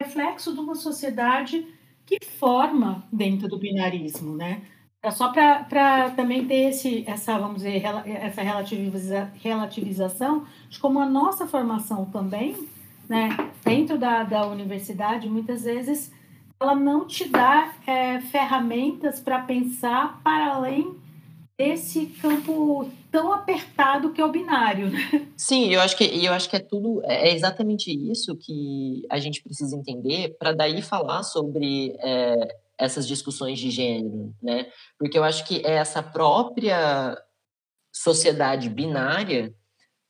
reflexo de uma sociedade que forma dentro do binarismo, né? É só para também ter esse, essa, vamos dizer, essa relativiza, relativização de como a nossa formação também, né, dentro da, da universidade, muitas vezes ela não te dá é, ferramentas para pensar para além desse campo tão apertado que é o binário. Né? Sim, eu acho que eu acho que é tudo é exatamente isso que a gente precisa entender para daí falar sobre é, essas discussões de gênero, né? Porque eu acho que é essa própria sociedade binária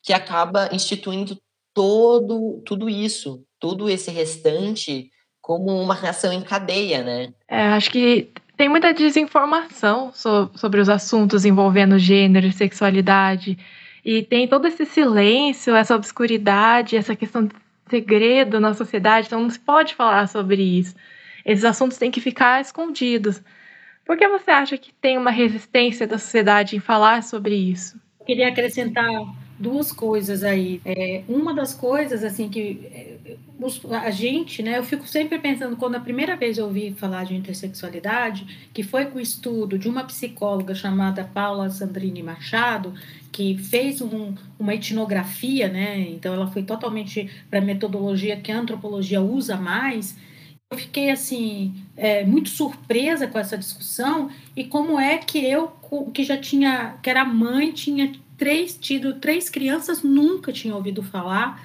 que acaba instituindo todo tudo isso, tudo esse restante como uma reação em cadeia, né? É, acho que tem muita desinformação so, sobre os assuntos envolvendo gênero e sexualidade. E tem todo esse silêncio, essa obscuridade, essa questão de segredo na sociedade, então não se pode falar sobre isso. Esses assuntos têm que ficar escondidos. Por que você acha que tem uma resistência da sociedade em falar sobre isso? Eu queria acrescentar duas coisas aí. É, uma das coisas, assim, que é, a gente, né, eu fico sempre pensando, quando a primeira vez eu ouvi falar de intersexualidade, que foi com o estudo de uma psicóloga chamada Paula Sandrini Machado, que fez um, uma etnografia, né, então ela foi totalmente para a metodologia que a antropologia usa mais, eu fiquei assim é, muito surpresa com essa discussão e como é que eu que já tinha que era mãe tinha três tido três crianças nunca tinha ouvido falar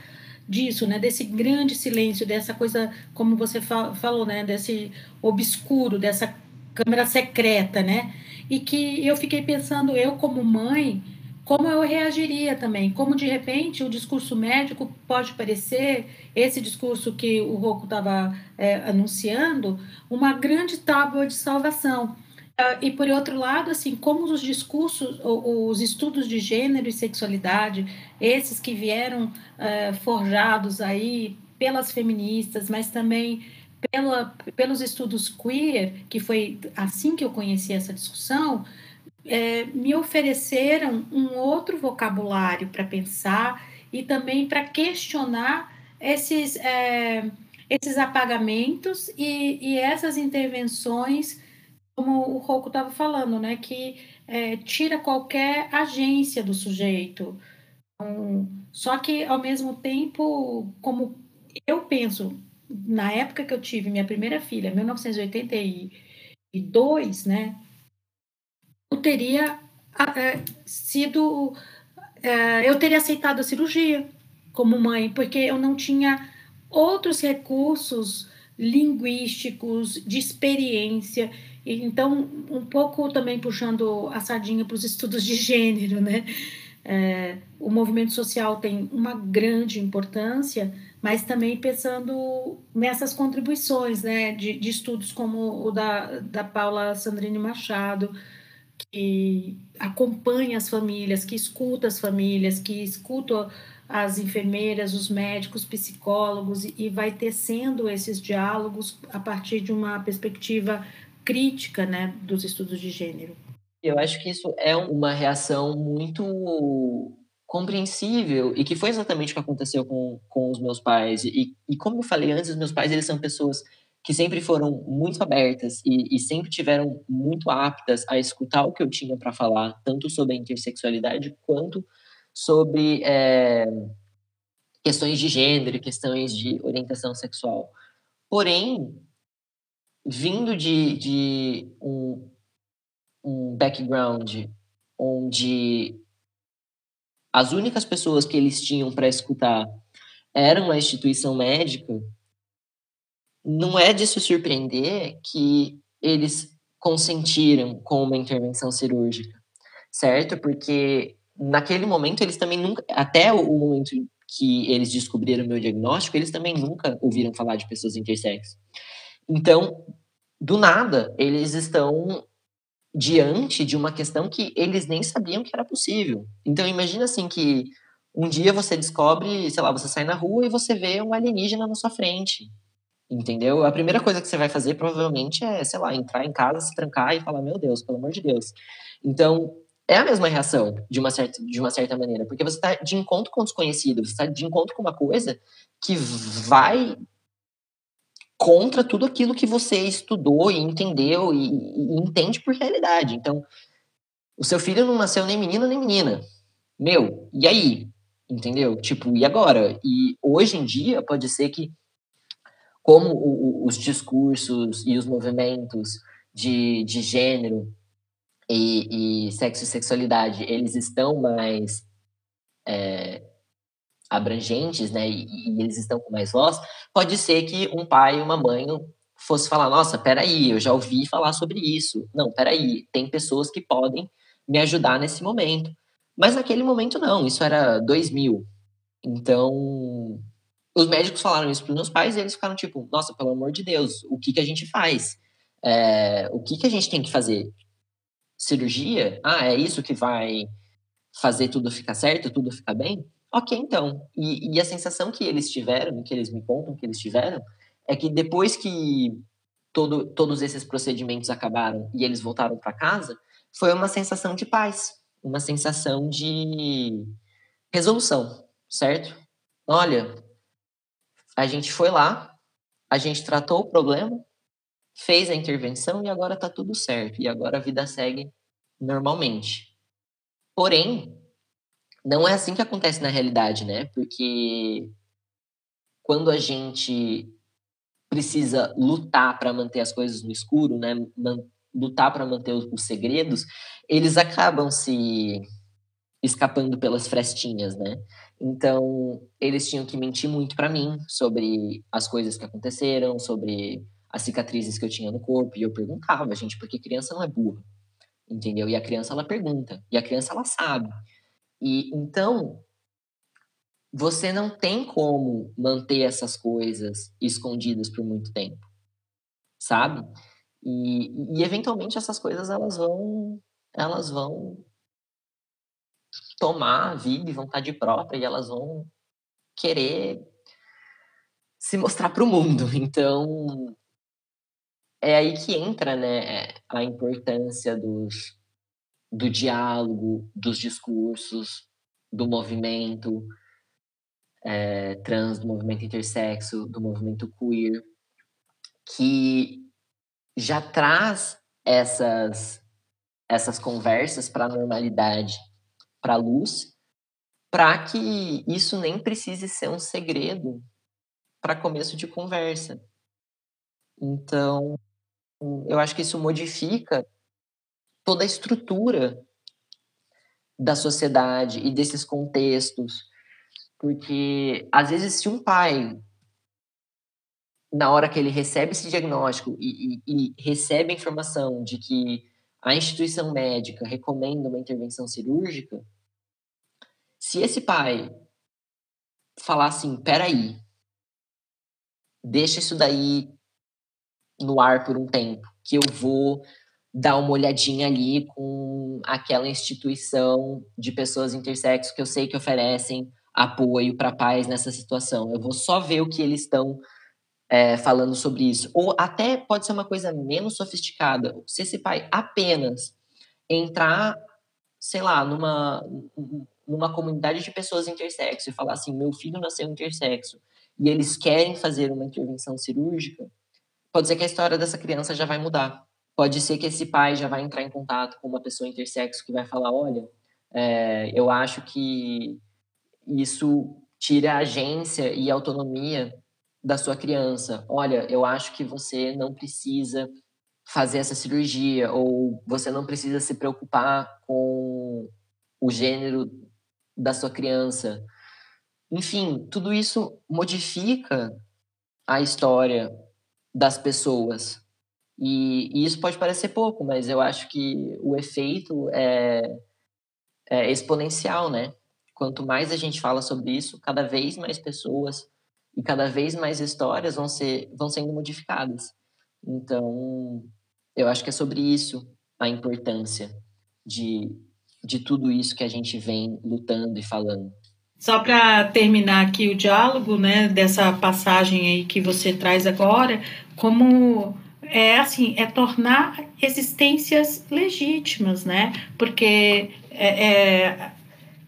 disso né? Desse grande silêncio dessa coisa como você falou né? Desse obscuro dessa câmera secreta né? E que eu fiquei pensando eu como mãe como eu reagiria também, como de repente o discurso médico pode parecer, esse discurso que o Rocco estava é, anunciando, uma grande tábua de salvação. Uh, e por outro lado, assim, como os discursos, os estudos de gênero e sexualidade, esses que vieram uh, forjados aí pelas feministas, mas também pela, pelos estudos queer, que foi assim que eu conheci essa discussão, é, me ofereceram um outro vocabulário para pensar e também para questionar esses, é, esses apagamentos e, e, essas intervenções, como o Rocco estava falando, né, que é, tira qualquer agência do sujeito. Um, só que, ao mesmo tempo, como eu penso, na época que eu tive minha primeira filha, 1982, né, teria é, sido. É, eu teria aceitado a cirurgia como mãe, porque eu não tinha outros recursos linguísticos, de experiência. Então, um pouco também puxando a sardinha para os estudos de gênero, né? É, o movimento social tem uma grande importância, mas também pensando nessas contribuições né, de, de estudos como o da, da Paula Sandrine Machado, que acompanha as famílias, que escuta as famílias, que escuta as enfermeiras, os médicos, psicólogos e vai tecendo esses diálogos a partir de uma perspectiva crítica né, dos estudos de gênero. Eu acho que isso é uma reação muito compreensível e que foi exatamente o que aconteceu com, com os meus pais. E, e como eu falei antes, os meus pais eles são pessoas que sempre foram muito abertas e, e sempre tiveram muito aptas a escutar o que eu tinha para falar, tanto sobre a intersexualidade quanto sobre é, questões de gênero, questões de orientação sexual. Porém, vindo de, de um, um background onde as únicas pessoas que eles tinham para escutar eram a instituição médica, não é de se surpreender que eles consentiram com uma intervenção cirúrgica, certo? Porque naquele momento eles também nunca, até o momento que eles descobriram o meu diagnóstico, eles também nunca ouviram falar de pessoas intersexo. Então, do nada, eles estão diante de uma questão que eles nem sabiam que era possível. Então, imagina assim que um dia você descobre, sei lá, você sai na rua e você vê um alienígena na sua frente. Entendeu? A primeira coisa que você vai fazer provavelmente é, sei lá, entrar em casa, se trancar e falar: Meu Deus, pelo amor de Deus. Então, é a mesma reação, de uma certa, de uma certa maneira, porque você está de encontro com o desconhecido, você está de encontro com uma coisa que vai contra tudo aquilo que você estudou e entendeu e, e, entende por realidade. Então, o seu filho não nasceu nem menino nem menina. Meu, e aí? Entendeu? Tipo, e agora? E hoje em dia pode ser que, como o, os discursos e os movimentos de, de gênero e, e sexo e sexualidade, eles estão mais é, abrangentes, né, e, e, eles estão com mais voz, pode ser que um pai e uma mãe fosse falar, nossa, peraí, eu já ouvi falar sobre isso. Não, peraí, tem pessoas que podem me ajudar nesse momento. Mas naquele momento não, isso era 2000. Então, os médicos falaram isso para os meus pais e eles ficaram tipo, nossa, pelo amor de Deus, o que, que a gente faz? É, o que, que a gente tem que fazer? cirurgia, ah, é isso que vai fazer tudo ficar certo, tudo ficar bem? Ok, então. E, e a sensação que eles tiveram, que eles me contam que eles tiveram, é que depois que todo, todos esses procedimentos acabaram e eles voltaram para casa, foi uma sensação de paz, uma sensação de resolução, certo? Olha, a gente foi lá, a gente tratou o problema, fez a intervenção e agora está tudo certo. E agora a vida segue normalmente. Porém, não é assim que acontece na realidade, né? Porque quando a gente precisa lutar para manter as coisas no escuro, né? lutar para manter os, os segredos, eles acabam se escapando pelas frestinhas, né? Então, eles tinham que mentir muito para mim sobre as coisas que aconteceram, sobre as cicatrizes que eu tinha no corpo. E eu perguntava, gente, porque criança não é burra, entendeu? E a criança, ela pergunta. E a criança, ela sabe. E então, você não tem como manter essas coisas escondidas por muito tempo, sabe? E, e eventualmente essas coisas, elas vão, elas vão tomar a vida e vontade própria e elas vão querer se mostrar para o mundo. Então, é aí que entra né, a importância dos, do diálogo, dos discursos, do movimento. é, trans, do movimento intersexo, do movimento queer, que já traz essas, essas conversas para a normalidade, para a luz, para que isso nem precise ser um segredo para começo de conversa. Então, eu acho que isso modifica toda a estrutura da sociedade e desses contextos. Porque, às vezes, se um pai, na hora que ele recebe esse diagnóstico e, e, e recebe a informação de que a instituição médica recomenda uma intervenção cirúrgica, se esse pai falar assim, peraí, deixa isso daí no ar por um tempo, que eu vou dar uma olhadinha ali com aquela instituição de pessoas intersexo que eu sei que oferecem apoio para pais nessa situação. Eu vou só ver o que eles estão é, falando sobre isso. Ou até pode ser uma coisa menos sofisticada. Se esse pai apenas entrar, sei lá, numa, numa comunidade de pessoas intersexo e falar assim: meu filho nasceu intersexo e eles querem fazer uma intervenção cirúrgica, pode ser que a história dessa criança já vai mudar. Pode ser que esse pai já vai entrar em contato com uma pessoa intersexo que vai falar: olha, é, eu acho que isso tira a agência e autonomia da sua criança. Olha, eu acho que você não precisa fazer essa cirurgia ou você não precisa se preocupar com o gênero da sua criança. Enfim, tudo isso modifica a história das pessoas. E, e, isso pode parecer pouco, mas eu acho que o efeito é, é exponencial, né? Quanto mais a gente fala sobre isso, cada vez mais pessoas e cada vez mais histórias vão, ser, vão sendo modificadas. Então, eu acho que é sobre isso a importância de, de tudo isso que a gente vem lutando e falando. Só para terminar aqui o diálogo, né, dessa passagem aí que você traz agora, como é assim, é tornar existências legítimas, né? Porque é, é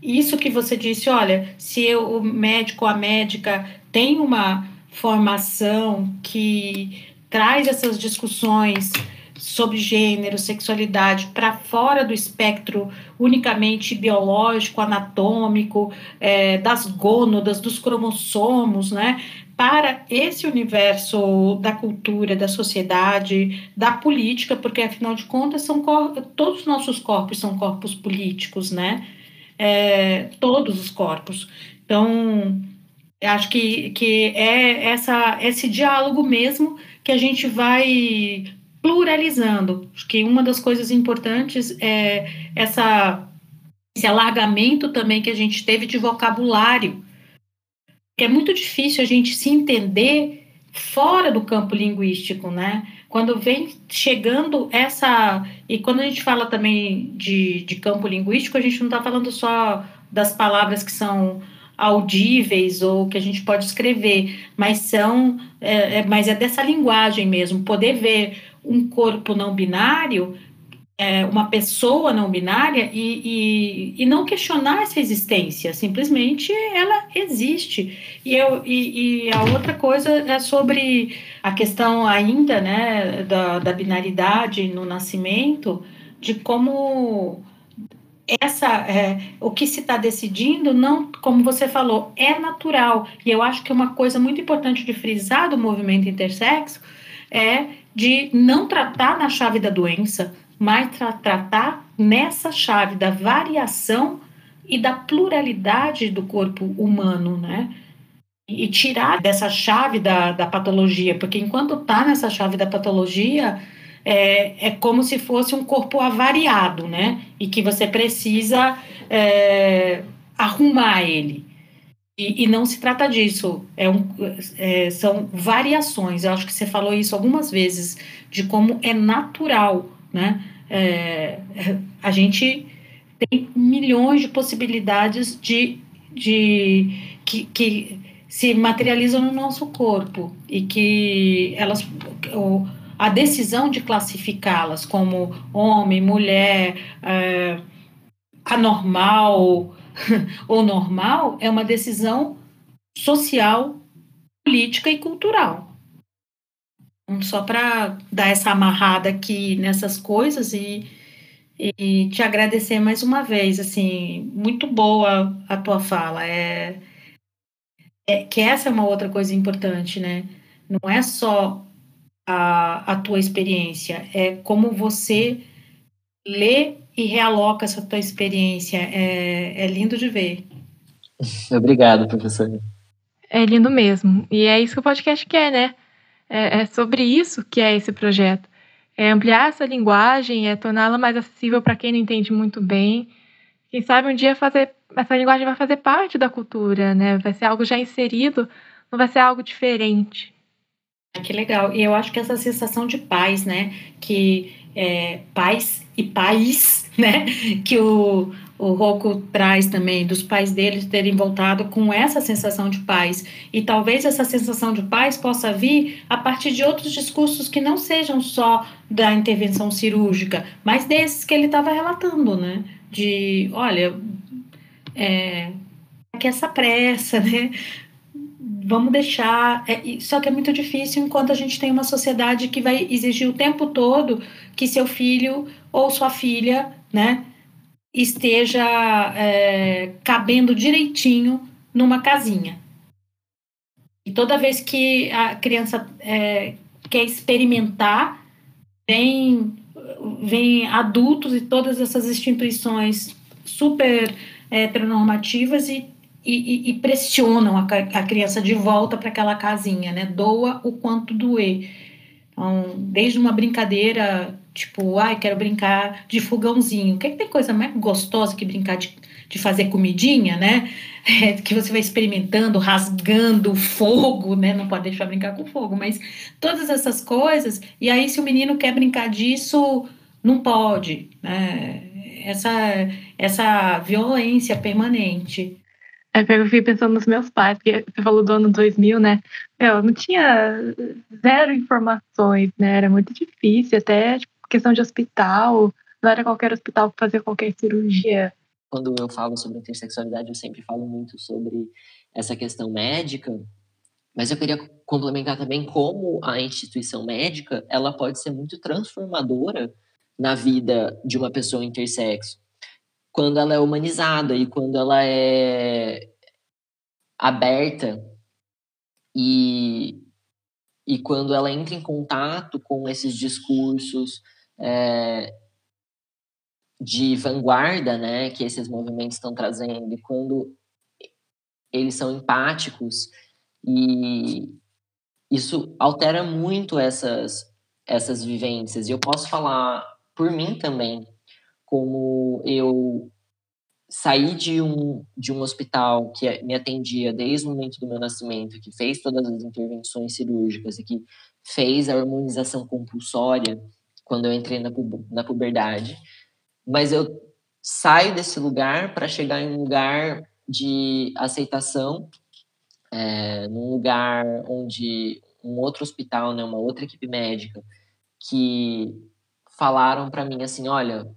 isso que você disse, olha, se o médico a médica tem uma formação que traz essas discussões sobre gênero, sexualidade para fora do espectro unicamente biológico, anatômico, é, das gônadas, dos cromossomos, né? Para esse universo da cultura, da sociedade, da política, porque afinal de contas são todos os nossos corpos são corpos políticos, né? É, todos os corpos. Então, acho que, que é essa, esse diálogo mesmo que a gente vai pluralizando. Acho que uma das coisas importantes é essa, esse alargamento também que a gente teve de vocabulário. É muito difícil a gente se entender fora do campo linguístico, né? Quando vem chegando essa. E quando a gente fala também de, de campo linguístico, a gente não está falando só das palavras que são audíveis ou que a gente pode escrever, mas são, é, é, mas é dessa linguagem mesmo, poder ver um corpo não binário, é, uma pessoa não binária e, e, e, não questionar essa existência, simplesmente ela existe. E, eu, e, e, a outra coisa é sobre a questão ainda né, da, da binaridade no nascimento, de como essa é, o que se está decidindo não como você falou é natural e eu acho que uma coisa muito importante de frisar do movimento intersexo é de não tratar na chave da doença, mas tra tratar nessa chave da variação e da pluralidade do corpo humano, né? E tirar dessa chave da, da patologia, porque enquanto está nessa chave da patologia, é, é como se fosse um corpo avariado, né? E que você precisa é, arrumar ele. E, e, não se trata disso, é um, é, são variações. Eu acho que você falou isso algumas vezes, de como é natural, né? É, a gente tem milhões de possibilidades de, de que, que se materializam no nosso corpo e que elas o, a decisão de classificá-las como homem, mulher, é, anormal, ou normal é uma decisão social, política e cultural. Só para dar essa amarrada aqui nessas coisas e, e te agradecer mais uma vez, assim, muito boa a tua fala. É, é que essa é uma outra coisa importante, né? Não é só a, a tua experiência, é como você lê e realoca essa tua experiência. É, é lindo de ver. Obrigado, professor. É lindo mesmo. E é isso que o podcast quer, né? É, é sobre isso que é esse projeto. É ampliar essa linguagem, é torná-la mais acessível para quem não entende muito bem. Quem sabe um dia fazer essa linguagem vai fazer parte da cultura, né? Vai ser algo já inserido, não vai ser algo diferente. Que legal. E eu acho que essa sensação de paz, né? Que é, paz e país, né? Que o, o Rocco traz também, dos pais deles terem voltado com essa sensação de paz. E talvez essa sensação de paz possa vir a partir de outros discursos que não sejam só da intervenção cirúrgica, mas desses que ele estava relatando, né? De, olha, é, que essa pressa, né? Vamos deixar. É, só que é muito difícil enquanto a gente tem uma sociedade que vai exigir o tempo todo que seu filho ou sua filha, né, esteja é, cabendo direitinho numa casinha. E toda vez que a criança é, quer experimentar, vem, vem adultos e todas essas instituições super heteronormativas e e, e, pressionam a, a, criança de volta para aquela casinha, né? Doa o quanto doer. Então, desde uma brincadeira, tipo, ai, quero brincar de fogãozinho. O que, é que tem coisa mais gostosa que brincar de, de fazer comidinha, né? É, que você vai experimentando, rasgando fogo, né? Não pode deixar brincar com fogo, mas todas essas coisas. E aí, se o menino quer brincar disso, não pode, né? Essa, essa violência permanente. É eu fiquei pensando nos meus pais, porque você falou do ano 2000, né? Eu não tinha zero informações, né? Era muito difícil, até tipo, questão de hospital, não era qualquer hospital que fazia qualquer cirurgia. Quando eu falo sobre intersexualidade, eu sempre falo muito sobre essa questão médica, mas eu queria complementar também como a instituição médica, ela pode ser muito transformadora na vida de uma pessoa intersexo quando ela é humanizada e quando ela é aberta e, e quando ela entra em contato com esses discursos é, de vanguarda, né, que esses movimentos estão trazendo, e quando eles são empáticos e isso altera muito essas essas vivências. E eu posso falar por mim também como eu saí de um, de um hospital que me atendia desde o momento do meu nascimento, que fez todas as intervenções cirúrgicas e que fez a hormonização compulsória quando eu entrei na, na puberdade. Mas eu saio desse lugar para chegar em um lugar de aceitação, é, num lugar onde um outro hospital, né, uma outra equipe médica, que falaram para mim assim, olha,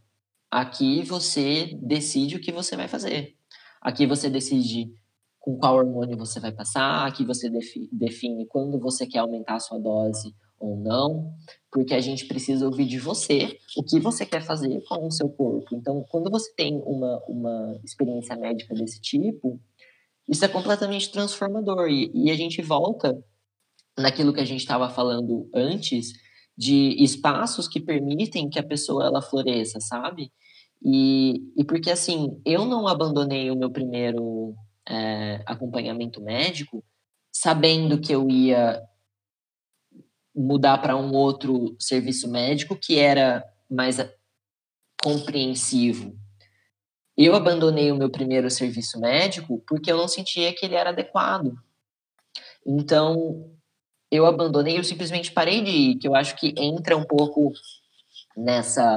Aqui você decide o que você vai fazer. Aqui você decide com qual hormônio você vai passar, aqui você define quando você quer aumentar a sua dose ou não, porque a gente precisa ouvir de você o que você quer fazer com o seu corpo. Então, quando você tem uma, uma experiência médica desse tipo, isso é completamente transformador. E, e a gente volta naquilo que a gente estava falando antes, de espaços que permitem que a pessoa ela floresça, sabe? E, e porque, assim, eu não abandonei o meu primeiro é, acompanhamento médico sabendo que eu ia mudar para um outro serviço médico que era mais compreensivo. Eu abandonei o meu primeiro serviço médico porque eu não sentia que ele era adequado. Então, eu abandonei, eu simplesmente parei de ir, que eu acho que entra um pouco nessa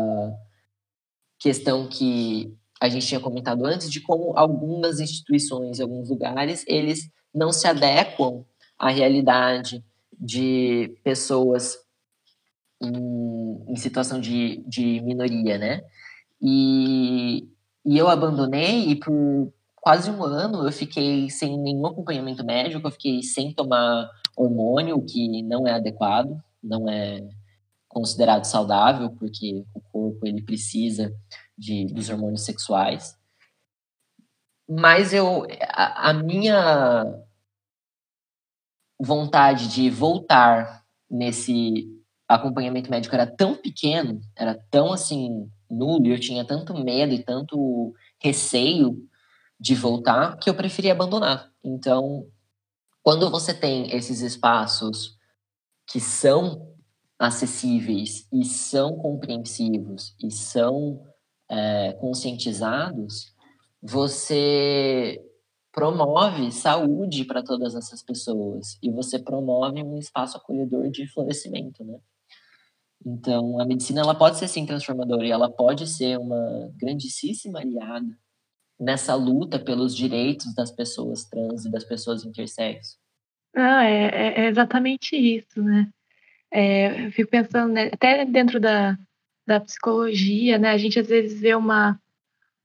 questão que a gente tinha comentado antes de como algumas instituições, alguns lugares, eles não se adequam à realidade de pessoas em, em situação de, de minoria, né? E, e eu abandonei e por quase um ano eu fiquei sem nenhum acompanhamento médico, eu fiquei sem tomar hormônio, que não é adequado, não é considerado saudável, porque o corpo ele precisa de, dos hormônios sexuais. Mas eu, a, a minha vontade de voltar nesse acompanhamento médico era tão pequeno, era tão assim nulo, eu tinha tanto medo e tanto receio de voltar que eu preferi abandonar. Então, quando você tem esses espaços que são acessíveis e são compreensivos e são é, conscientizados, você promove saúde para todas essas pessoas e você promove um espaço acolhedor de florescimento, né? Então, a medicina ela pode ser sim transformadora e ela pode ser uma grandíssima aliada nessa luta pelos direitos das pessoas trans e das pessoas intersexo. Ah, é, é, é exatamente isso, né? É, eu fico pensando, né, até dentro da, da psicologia, né, a gente às vezes vê uma,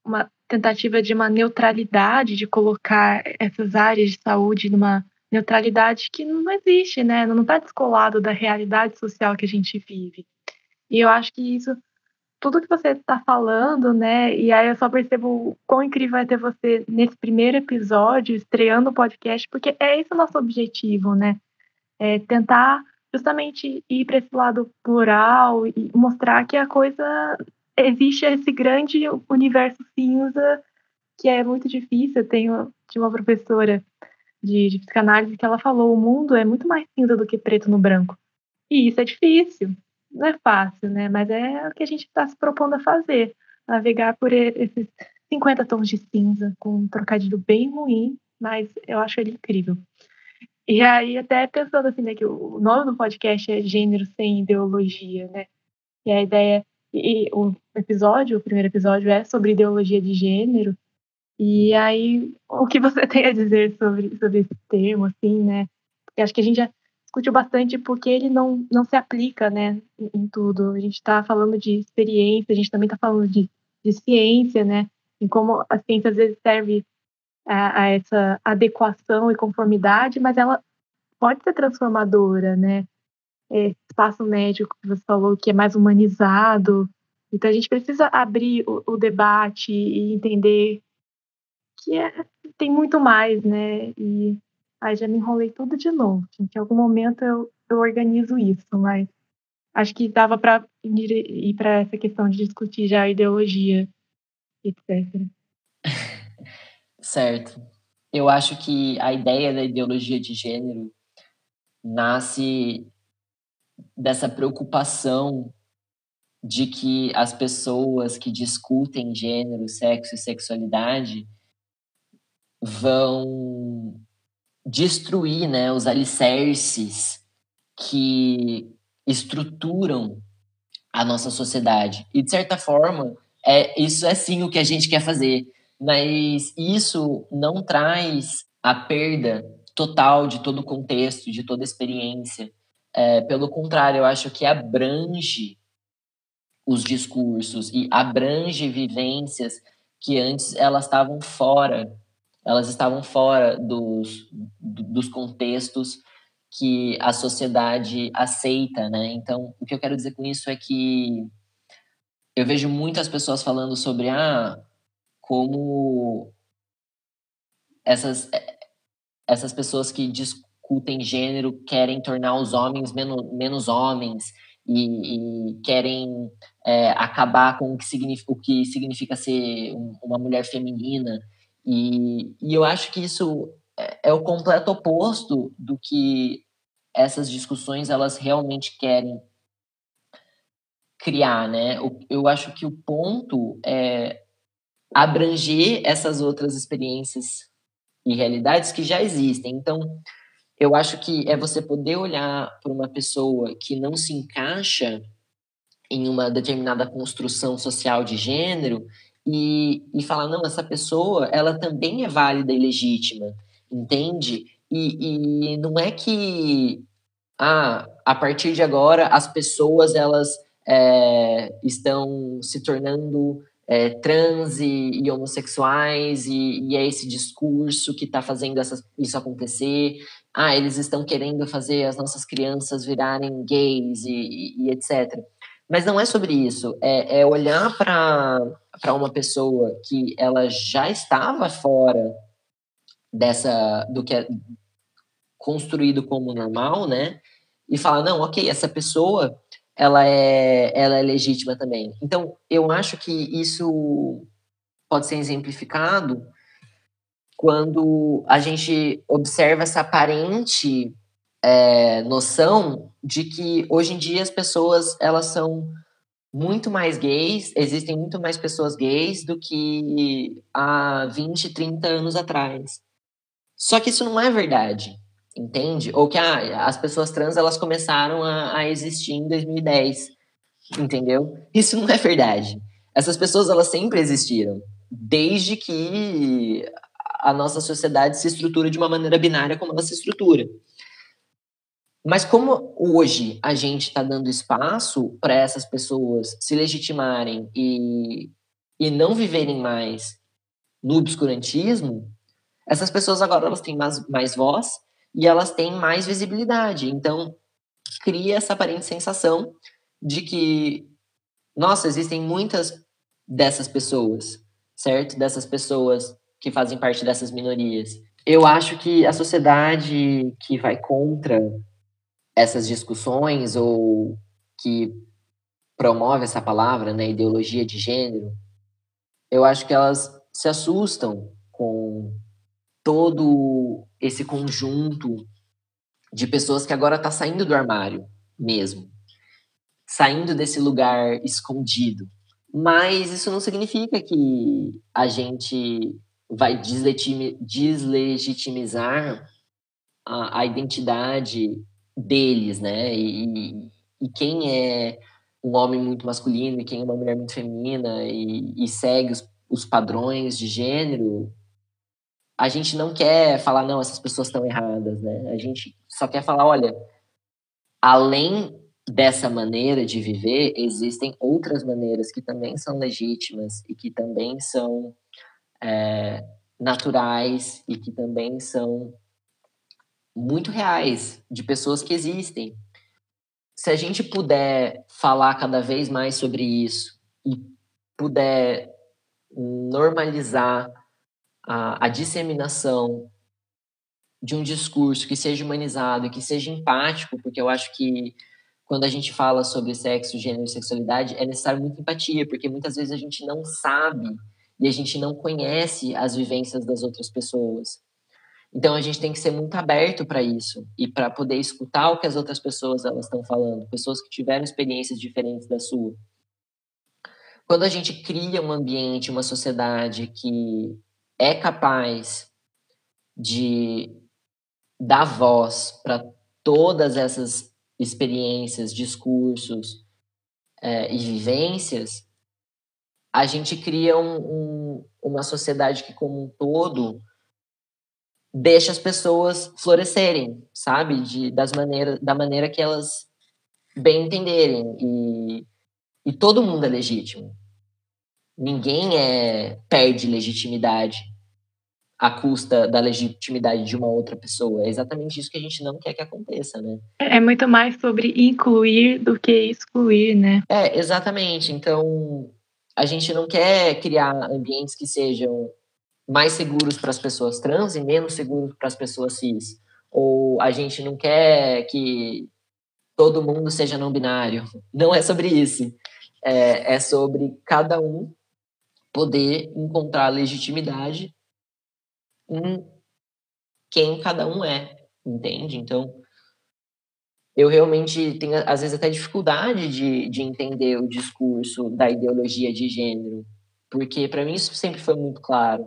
uma tentativa de uma neutralidade, de colocar essas áreas de saúde numa neutralidade que não existe, né? Não está descolado da realidade social que a gente vive. E eu acho que isso, tudo que você está falando, né? E aí eu só percebo o quão incrível é ter você nesse primeiro episódio, estreando o podcast, porque é esse o nosso objetivo, né? É tentar justamente ir para esse lado plural e mostrar que a coisa existe esse grande universo cinza que é muito difícil. Eu tenho de uma professora de, de psicanálise que ela falou: o mundo é muito mais cinza do que preto no branco. E isso é difícil, não é fácil, né? Mas é o que a gente está se propondo a fazer navegar por esses 50 tons de cinza, com um trocadilho bem ruim, mas eu acho ele incrível. E aí, até pensando assim, né, que o nome do podcast é Gênero Sem Ideologia, né? E a ideia, e o episódio, o primeiro episódio é sobre ideologia de gênero, e aí, o que você tem a dizer sobre, sobre esse termo, assim, né? Porque acho que a gente já discutiu bastante porque ele não, não se aplica, né, em, tudo. A gente está falando de experiência, a gente também está falando de, de ciência, né? Em como a ciência às vezes serve a, a, essa adequação e conformidade, mas ela pode ser transformadora, né? É, espaço médico que você falou que é mais humanizado. Então a gente precisa abrir o, o debate e entender que é, tem muito mais, né? E aí já me enrolei tudo de novo. Em algum momento eu, eu organizo isso, mas acho que dava para ir para essa questão de discutir já a ideologia, etc. Certo. Eu acho que a ideia da ideologia de gênero nasce dessa preocupação de que as pessoas que discutem gênero, sexo e sexualidade vão destruir né, os alicerces que estruturam a nossa sociedade. E, de certa forma, é, isso é sim o que a gente quer fazer, mas isso não traz a perda total de todo o contexto, de toda a experiência. É, pelo contrário, eu acho que abrange os discursos e abrange vivências que antes elas estavam fora elas estavam fora dos, dos contextos que a sociedade aceita, né? Então, o que eu quero dizer com isso é que eu vejo muitas pessoas falando sobre ah, como essas essas pessoas que discutem gênero querem tornar os homens menos, menos homens e, e querem é, acabar com o que significa, o que significa ser uma mulher feminina e, e eu acho que isso é, é o completo oposto do que essas discussões elas realmente querem criar, né? Eu acho que o ponto é abranger essas outras experiências e realidades que já existem. Então, eu acho que é você poder olhar para uma pessoa que não se encaixa em uma determinada construção social de gênero e, e falar, não, essa pessoa, ela também é válida e legítima, entende? E, e não é que, ah, a partir de agora, as pessoas, elas é, estão se tornando é, trans e, e homossexuais, e, e, é esse discurso que está fazendo isso acontecer. Ah, eles estão querendo fazer as nossas crianças virarem gays e, e etc. Mas não é sobre isso. É, é olhar para uma pessoa que ela já estava fora dessa do que é construído como normal, né? E falar, não, ok, essa pessoa ela é, ela é legítima também. Então, eu acho que isso pode ser exemplificado quando a gente observa essa aparente é, noção de que hoje em dia as pessoas elas são muito mais gays, existem muito mais pessoas gays do que há 20, 30 anos atrás. Só que isso não é verdade entende? Ou que ah, as pessoas trans elas começaram a, a existir em 2010, entendeu? Isso não é verdade. Essas pessoas elas sempre existiram, desde que a nossa sociedade se estrutura de uma maneira binária como ela se estrutura. Mas como hoje a gente está dando espaço para essas pessoas se legitimarem e, e não viverem mais no obscurantismo, essas pessoas agora elas têm mais, mais voz e elas têm mais visibilidade. Então, cria essa aparente sensação de que, nossa, existem muitas dessas pessoas, certo? Dessas pessoas que fazem parte dessas minorias. Eu acho que a sociedade que vai contra essas discussões ou que promove essa palavra, né, ideologia de gênero, eu acho que elas se assustam com todo esse conjunto de pessoas que agora está saindo do armário mesmo, saindo desse lugar escondido. Mas isso não significa que a gente vai deslegitimizar a, a identidade deles, né? E, e, quem é um homem muito masculino e quem é uma mulher muito feminina e, e segue os, os padrões de gênero a gente não quer falar, não, essas pessoas estão erradas, né? A gente só quer falar, olha, além dessa maneira de viver, existem outras maneiras que também são legítimas e que também são é, naturais e que também são muito reais, de pessoas que existem. Se a gente puder falar cada vez mais sobre isso e puder normalizar a, a disseminação de um discurso que seja humanizado que seja empático, porque eu acho que quando a gente fala sobre sexo, gênero e sexualidade, é necessário muita empatia, porque muitas vezes a gente não sabe e a gente não conhece as vivências das outras pessoas. Então a gente tem que ser muito aberto para isso e para poder escutar o que as outras pessoas elas estão falando, pessoas que tiveram experiências diferentes da sua. Quando a gente cria um ambiente, uma sociedade que é capaz de dar voz para todas essas experiências, discursos é, e vivências, a gente cria um, um, uma sociedade que, como um todo, deixa as pessoas florescerem, sabe? De, das maneiras, da maneira que elas bem entenderem. E, e todo mundo é legítimo. Ninguém é, perde legitimidade à custa da legitimidade de uma outra pessoa. É exatamente isso que a gente não quer que aconteça, né? É muito mais sobre incluir do que excluir, né? É, exatamente. Então, a gente não quer criar ambientes que sejam mais seguros para as pessoas trans e menos seguros para as pessoas cis. Ou a gente não quer que todo mundo seja não binário. Não é sobre isso. É, é sobre cada um poder encontrar legitimidade em quem cada um é, entende? Então, eu realmente tenho, às vezes, até dificuldade de, de entender o discurso da ideologia de gênero, porque para mim isso sempre foi muito claro.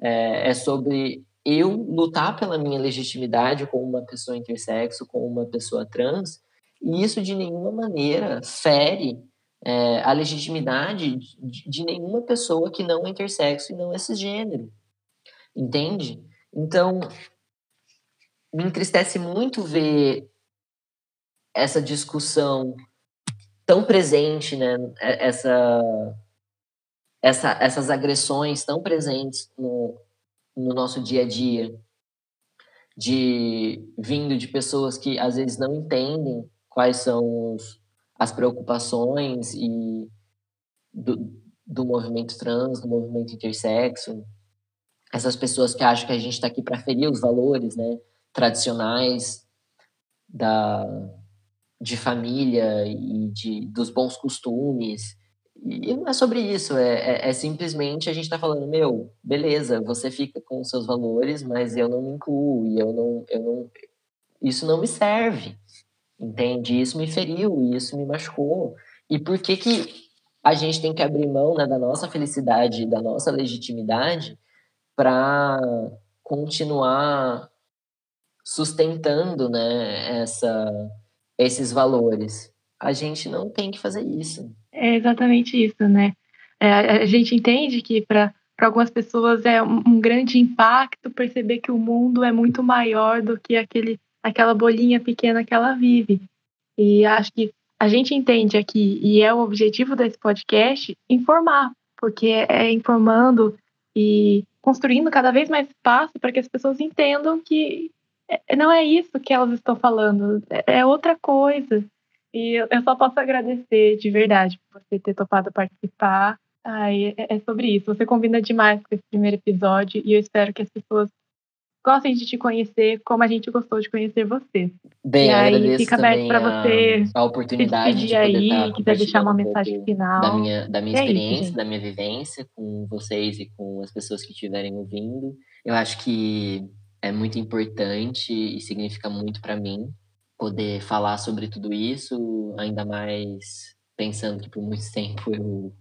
É, é, sobre eu lutar pela minha legitimidade como uma pessoa intersexo, como uma pessoa trans, e isso de nenhuma maneira fere é, a legitimidade de, de nenhuma pessoa que não é intersexo e não é cisgênero entende? Então, me entristece muito ver essa discussão tão presente, né? Essa, essa, essas agressões tão presentes no, no nosso dia a dia, de vindo de pessoas que às vezes não entendem quais são os, as preocupações e do, do movimento trans, do movimento intersexo, essas pessoas que acham que a gente está aqui para ferir os valores, né, tradicionais da de família e de dos bons costumes e não é sobre isso, é, é, é simplesmente a gente está falando, meu, beleza, você fica com os seus valores, mas eu não me incluo, e eu não, eu não. Isso não me serve, entende? Isso me feriu, isso me machucou. E por que, que a gente tem que abrir mão né, da nossa felicidade, da nossa legitimidade, para continuar sustentando né, essa, esses valores? A gente não tem que fazer isso. É exatamente isso, né? É, a gente entende que para algumas pessoas é um, um, grande impacto perceber que o mundo é muito maior do que aquele, aquela bolinha pequena que ela vive. E acho que a gente entende aqui, e é o objetivo desse podcast, informar, porque é informando e construindo cada vez mais espaço para que as pessoas entendam que é, não é isso que elas estão falando, é, é outra coisa. E eu só posso agradecer de verdade por você ter topado participar. Ai, é, é sobre isso. Você combina demais com esse primeiro episódio e eu espero que as pessoas gostem de te conhecer como a gente gostou de conhecer você. Bem, e aí fica aberto para você a oportunidade se de aí, estar quiser deixar uma mensagem um final. Da minha, da minha é experiência, isso, da minha vivência com vocês e com as pessoas que estiverem ouvindo. Eu acho que é muito importante e significa muito para mim poder falar sobre tudo isso, ainda mais pensando que por muito tempo eu,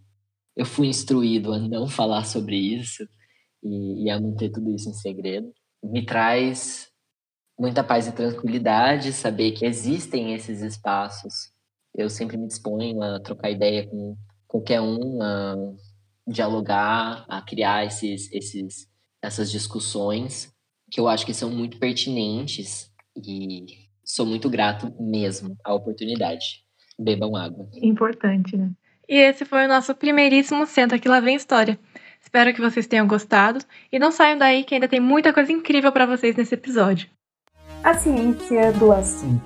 eu fui instruído a não falar sobre isso e, e a manter tudo isso em segredo. Me traz muita paz e tranquilidade saber que existem esses espaços. Eu sempre me disponho a trocar ideia com qualquer um, a dialogar, a criar esses, esses, essas discussões que eu acho que são muito pertinentes e sou muito grato mesmo à oportunidade. Bebam água. Importante, né? E esse foi o nosso primeiríssimo Senta que lá vem história. Espero que vocês tenham gostado e não saiam daí que ainda tem muita coisa incrível para vocês nesse episódio. A ciência do assunto.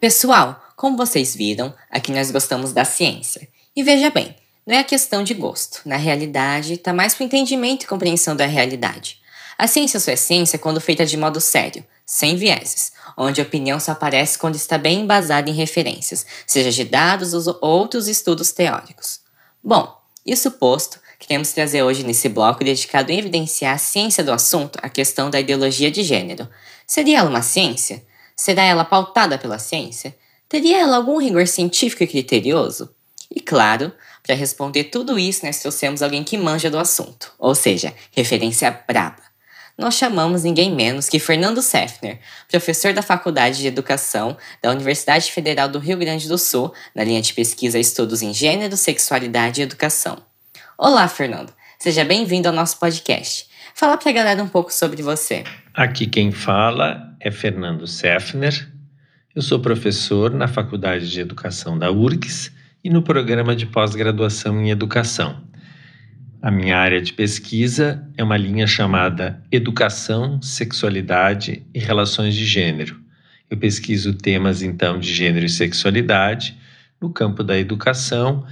Pessoal, como vocês viram, aqui nós gostamos da ciência. E veja bem, não é a questão de gosto. Na realidade, está mais para o entendimento e compreensão da realidade. A ciência só é ciência quando feita de modo sério, sem vieses, onde a opinião só aparece quando está bem embasada em referências, seja de dados ou outros estudos teóricos. Bom, isso posto, queremos trazer hoje nesse bloco dedicado a evidenciar a ciência do assunto a questão da ideologia de gênero. Seria ela uma ciência? Será ela pautada pela ciência? Teria ela algum rigor científico e criterioso? E claro, para responder tudo isso, nós trouxemos alguém que manja do assunto, ou seja, referência braba. Nós chamamos ninguém menos que Fernando Sefner, professor da Faculdade de Educação da Universidade Federal do Rio Grande do Sul, na linha de pesquisa Estudos em Gênero, Sexualidade e Educação. Olá, Fernando. Seja bem-vindo ao nosso podcast. Fala para a galera um pouco sobre você. Aqui quem fala é Fernando Sefner. Eu sou professor na Faculdade de Educação da URGS e no programa de pós-graduação em educação. A minha área de pesquisa é uma linha chamada Educação, Sexualidade e Relações de Gênero. Eu pesquiso temas então de gênero e sexualidade no campo da educação,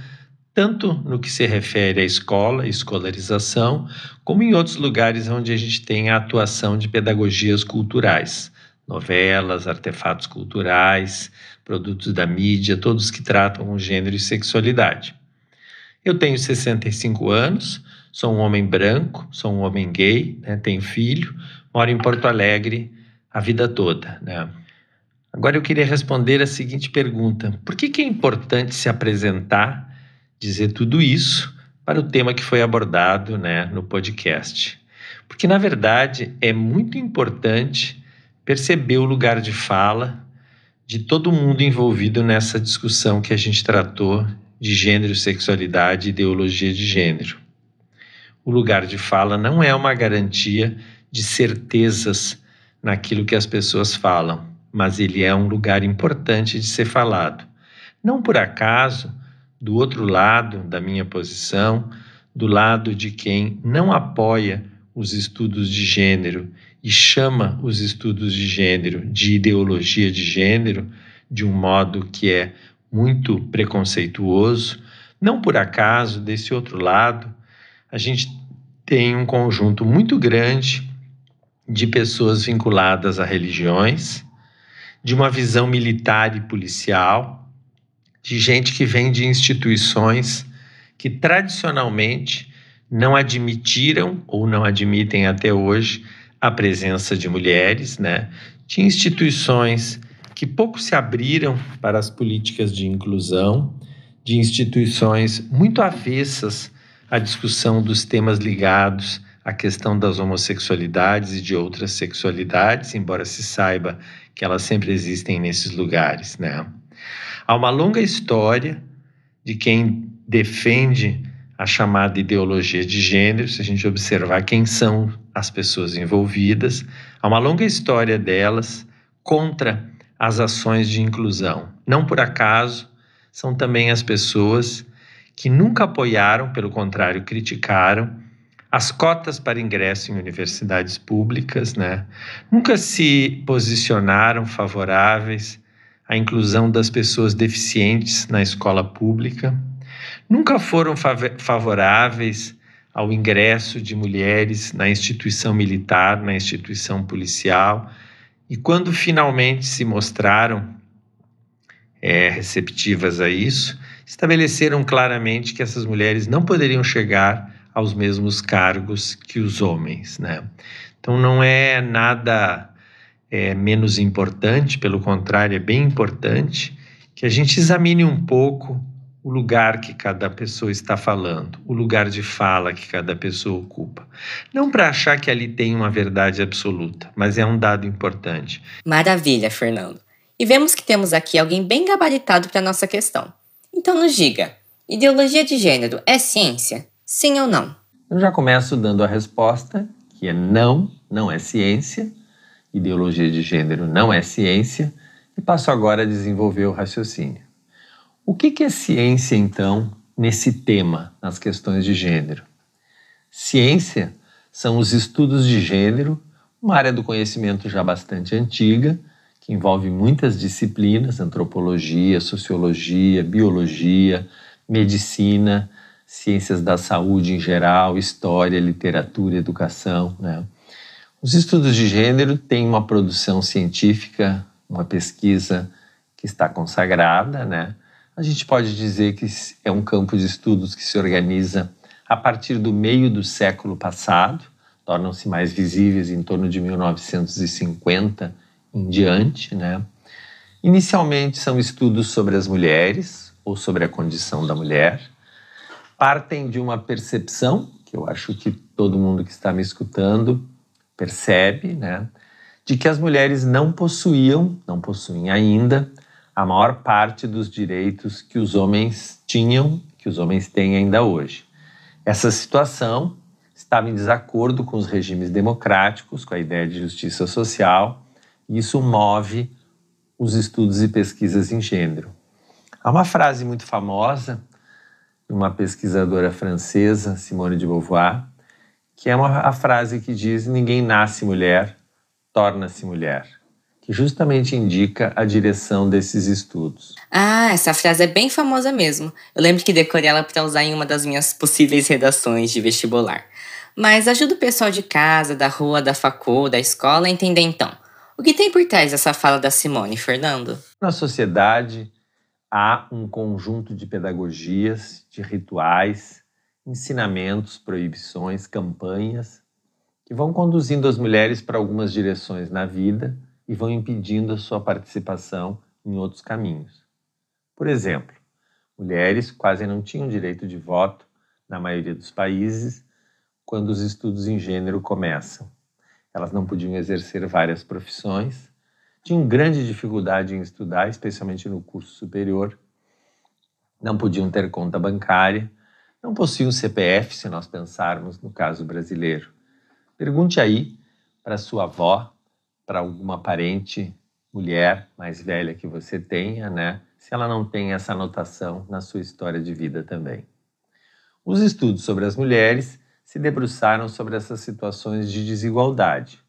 tanto no que se refere à escola, escolarização, como em outros lugares onde a gente tem a atuação de pedagogias culturais, novelas, artefatos culturais, produtos da mídia, todos que tratam o gênero e sexualidade. Eu tenho 65 anos, sou um homem branco, sou um homem gay, né, tenho filho, moro em Porto Alegre a vida toda. Né? Agora eu queria responder a seguinte pergunta: por que, que é importante se apresentar, dizer tudo isso para o tema que foi abordado né, no podcast? Porque, na verdade, é muito importante perceber o lugar de fala de todo mundo envolvido nessa discussão que a gente tratou de gênero, sexualidade e ideologia de gênero. O lugar de fala não é uma garantia de certezas naquilo que as pessoas falam. mas ele é um lugar importante de ser falado. Não por acaso, do outro lado da minha posição, do lado de quem não apoia os estudos de gênero e chama os estudos de gênero de ideologia de gênero de um modo que é muito preconceituoso, não por acaso, desse outro lado, a gente tem um conjunto muito grande de pessoas vinculadas a religiões, de uma visão militar e policial, de gente que vem de instituições que tradicionalmente não admitiram ou não admitem até hoje a presença de mulheres, né? De instituições que pouco se abriram para as políticas de inclusão, de instituições muito avessas à discussão dos temas ligados à questão das homossexualidades e de outras sexualidades, embora se saiba que elas sempre existem nesses lugares, né? Há uma longa história de quem defende a chamada ideologia de gênero, se a gente observar quem são as pessoas envolvidas, há uma longa história delas contra as ações de inclusão. Não por acaso, são também as pessoas que nunca apoiaram, pelo contrário, criticaram as cotas para ingresso em universidades públicas, né? Nunca se posicionaram favoráveis à inclusão das pessoas deficientes na escola pública, nunca foram favoráveis ao ingresso de mulheres na instituição militar, na instituição policial, e quando finalmente se mostraram é, receptivas a isso, estabeleceram claramente que essas mulheres não poderiam chegar aos mesmos cargos que os homens, né? Então não é nada é, menos importante, pelo contrário, é bem importante que a gente examine um pouco o lugar que cada pessoa está falando, o lugar de fala que cada pessoa ocupa. Não para achar que ali tem uma verdade absoluta, mas é um dado importante. Maravilha, Fernando. E vemos que temos aqui alguém bem gabaritado para a nossa questão. Então nos diga: ideologia de gênero é ciência? Sim ou não? Eu já começo dando a resposta, que é não, não é ciência. Ideologia de gênero não é ciência. E passo agora a desenvolver o raciocínio. O que é ciência, então, nesse tema, nas questões de gênero? Ciência são os estudos de gênero, uma área do conhecimento já bastante antiga, que envolve muitas disciplinas, antropologia, sociologia, biologia, medicina, ciências da saúde em geral, história, literatura, educação. Né? Os estudos de gênero têm uma produção científica, uma pesquisa que está consagrada, né? A gente pode dizer que é um campo de estudos que se organiza a partir do meio do século passado, tornam-se mais visíveis em torno de 1950 em diante, né? Inicialmente são estudos sobre as mulheres ou sobre a condição da mulher, partem de uma percepção que eu acho que todo mundo que está me escutando percebe, né, de que as mulheres não possuíam, não possuem ainda a maior parte dos direitos que os homens tinham, que os homens têm ainda hoje. Essa situação estava em desacordo com os regimes democráticos, com a ideia de justiça social, e isso move os estudos e pesquisas em gênero. Há uma frase muito famosa de uma pesquisadora francesa, Simone de Beauvoir, que é uma, a frase que diz: Ninguém nasce mulher, torna-se mulher que justamente indica a direção desses estudos. Ah, essa frase é bem famosa mesmo. Eu lembro que decorei ela para usar em uma das minhas possíveis redações de vestibular. Mas ajuda o pessoal de casa, da rua, da facul, da escola a entender então. O que tem por trás dessa fala da Simone, Fernando? Na sociedade há um conjunto de pedagogias, de rituais, ensinamentos, proibições, campanhas que vão conduzindo as mulheres para algumas direções na vida e vão impedindo a sua participação em outros caminhos. Por exemplo, mulheres quase não tinham direito de voto na maioria dos países quando os estudos em gênero começam. Elas não podiam exercer várias profissões, tinham grande dificuldade em estudar, especialmente no curso superior, não podiam ter conta bancária, não possuíam CPF, se nós pensarmos no caso brasileiro. Pergunte aí para sua avó para alguma parente mulher mais velha que você tenha, né? Se ela não tem essa anotação na sua história de vida também. Os estudos sobre as mulheres se debruçaram sobre essas situações de desigualdade.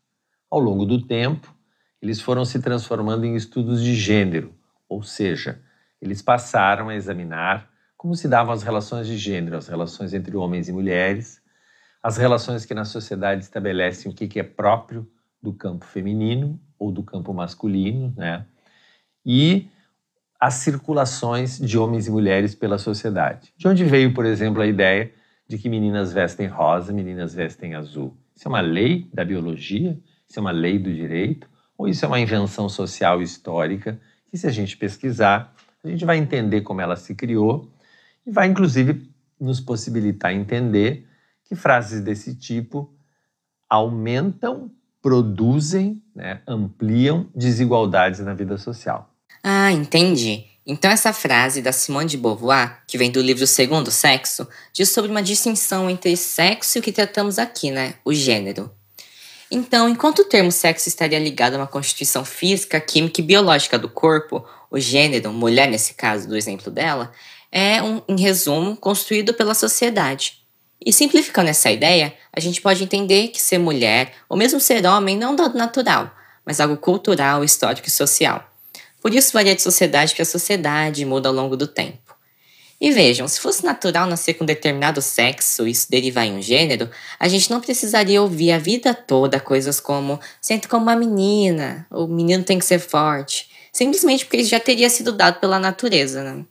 Ao longo do tempo, eles foram se transformando em estudos de gênero, ou seja, eles passaram a examinar como se davam as relações de gênero, as relações entre homens e mulheres, as relações que na sociedade estabelecem o que é próprio do campo feminino ou do campo masculino, né? E as circulações de homens e mulheres pela sociedade. De onde veio, por exemplo, a ideia de que meninas vestem rosa, meninas vestem azul? Isso é uma lei da biologia? Isso é uma lei do direito? Ou isso é uma invenção social histórica que, se a gente pesquisar, a gente vai entender como ela se criou e vai, inclusive, nos possibilitar entender que frases desse tipo aumentam, produzem, né, ampliam desigualdades na vida social. Ah, entendi. Então essa frase da Simone de Beauvoir, que vem do livro Segundo Sexo, diz sobre uma distinção entre sexo e o que tratamos aqui, né? O gênero. Então, enquanto o termo sexo estaria ligado a uma constituição física, química e biológica do corpo, o gênero, mulher nesse caso do exemplo dela, é um, em resumo, construído pela sociedade. E simplificando essa ideia, a gente pode entender que ser mulher, ou mesmo ser homem, não é um dado natural, mas algo cultural, histórico e social. Por isso varia de sociedade para sociedade e muda ao longo do tempo. E vejam, se fosse natural nascer com determinado sexo e isso derivar em um gênero, a gente não precisaria ouvir a vida toda coisas como sente como uma menina, ou menino tem que ser forte, simplesmente porque isso já teria sido dado pela natureza, né?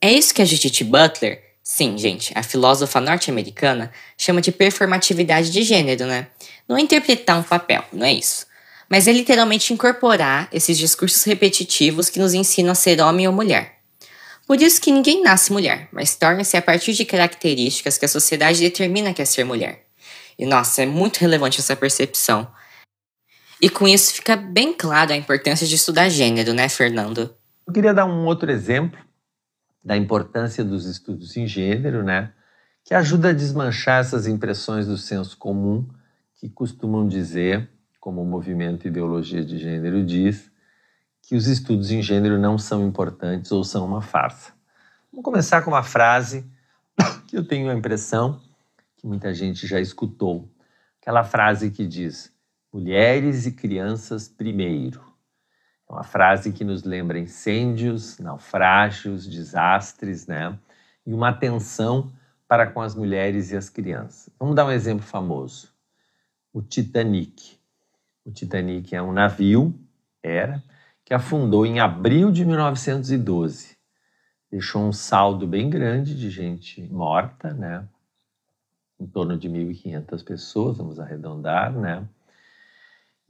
É isso que a Judith Butler, sim, gente, a filósofa norte-americana, chama de performatividade de gênero, né? Não é interpretar um papel, não é isso. Mas é literalmente incorporar esses discursos repetitivos que nos ensinam a ser homem ou mulher. Por isso que ninguém nasce mulher, mas torna-se a partir de características que a sociedade determina que é ser mulher. E nossa, é muito relevante essa percepção. E com isso fica bem claro a importância de estudar gênero, né, Fernando? Eu queria dar um outro exemplo da importância dos estudos em gênero, né? Que ajuda a desmanchar essas impressões do senso comum que costumam dizer, como o movimento Ideologia de Gênero diz, que os estudos em gênero não são importantes ou são uma farsa. Vamos começar com uma frase que eu tenho a impressão que muita gente já escutou. Aquela frase que diz: mulheres e crianças primeiro. É uma frase que nos lembra incêndios, naufrágios, desastres, né? E uma atenção para com as mulheres e as crianças. Vamos dar um exemplo famoso. O Titanic. O Titanic é um navio, era, que afundou em abril de 1912. Deixou um saldo bem grande de gente morta, né? Em torno de 1.500 pessoas, vamos arredondar, né?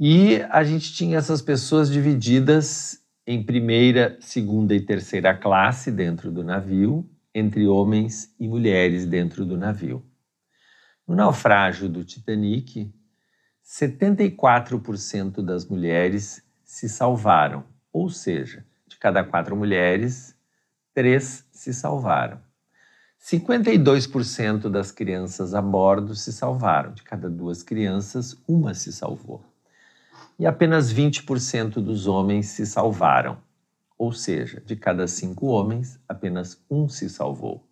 E a gente tinha essas pessoas divididas em primeira, segunda e terceira classe dentro do navio, entre homens e mulheres dentro do navio. No naufrágio do Titanic, 74% das mulheres se salvaram, ou seja, de cada quatro mulheres, três se salvaram. 52% das crianças a bordo se salvaram, de cada duas crianças, uma se salvou e apenas 20% dos homens se salvaram. Ou seja, de cada cinco homens, apenas um se salvou.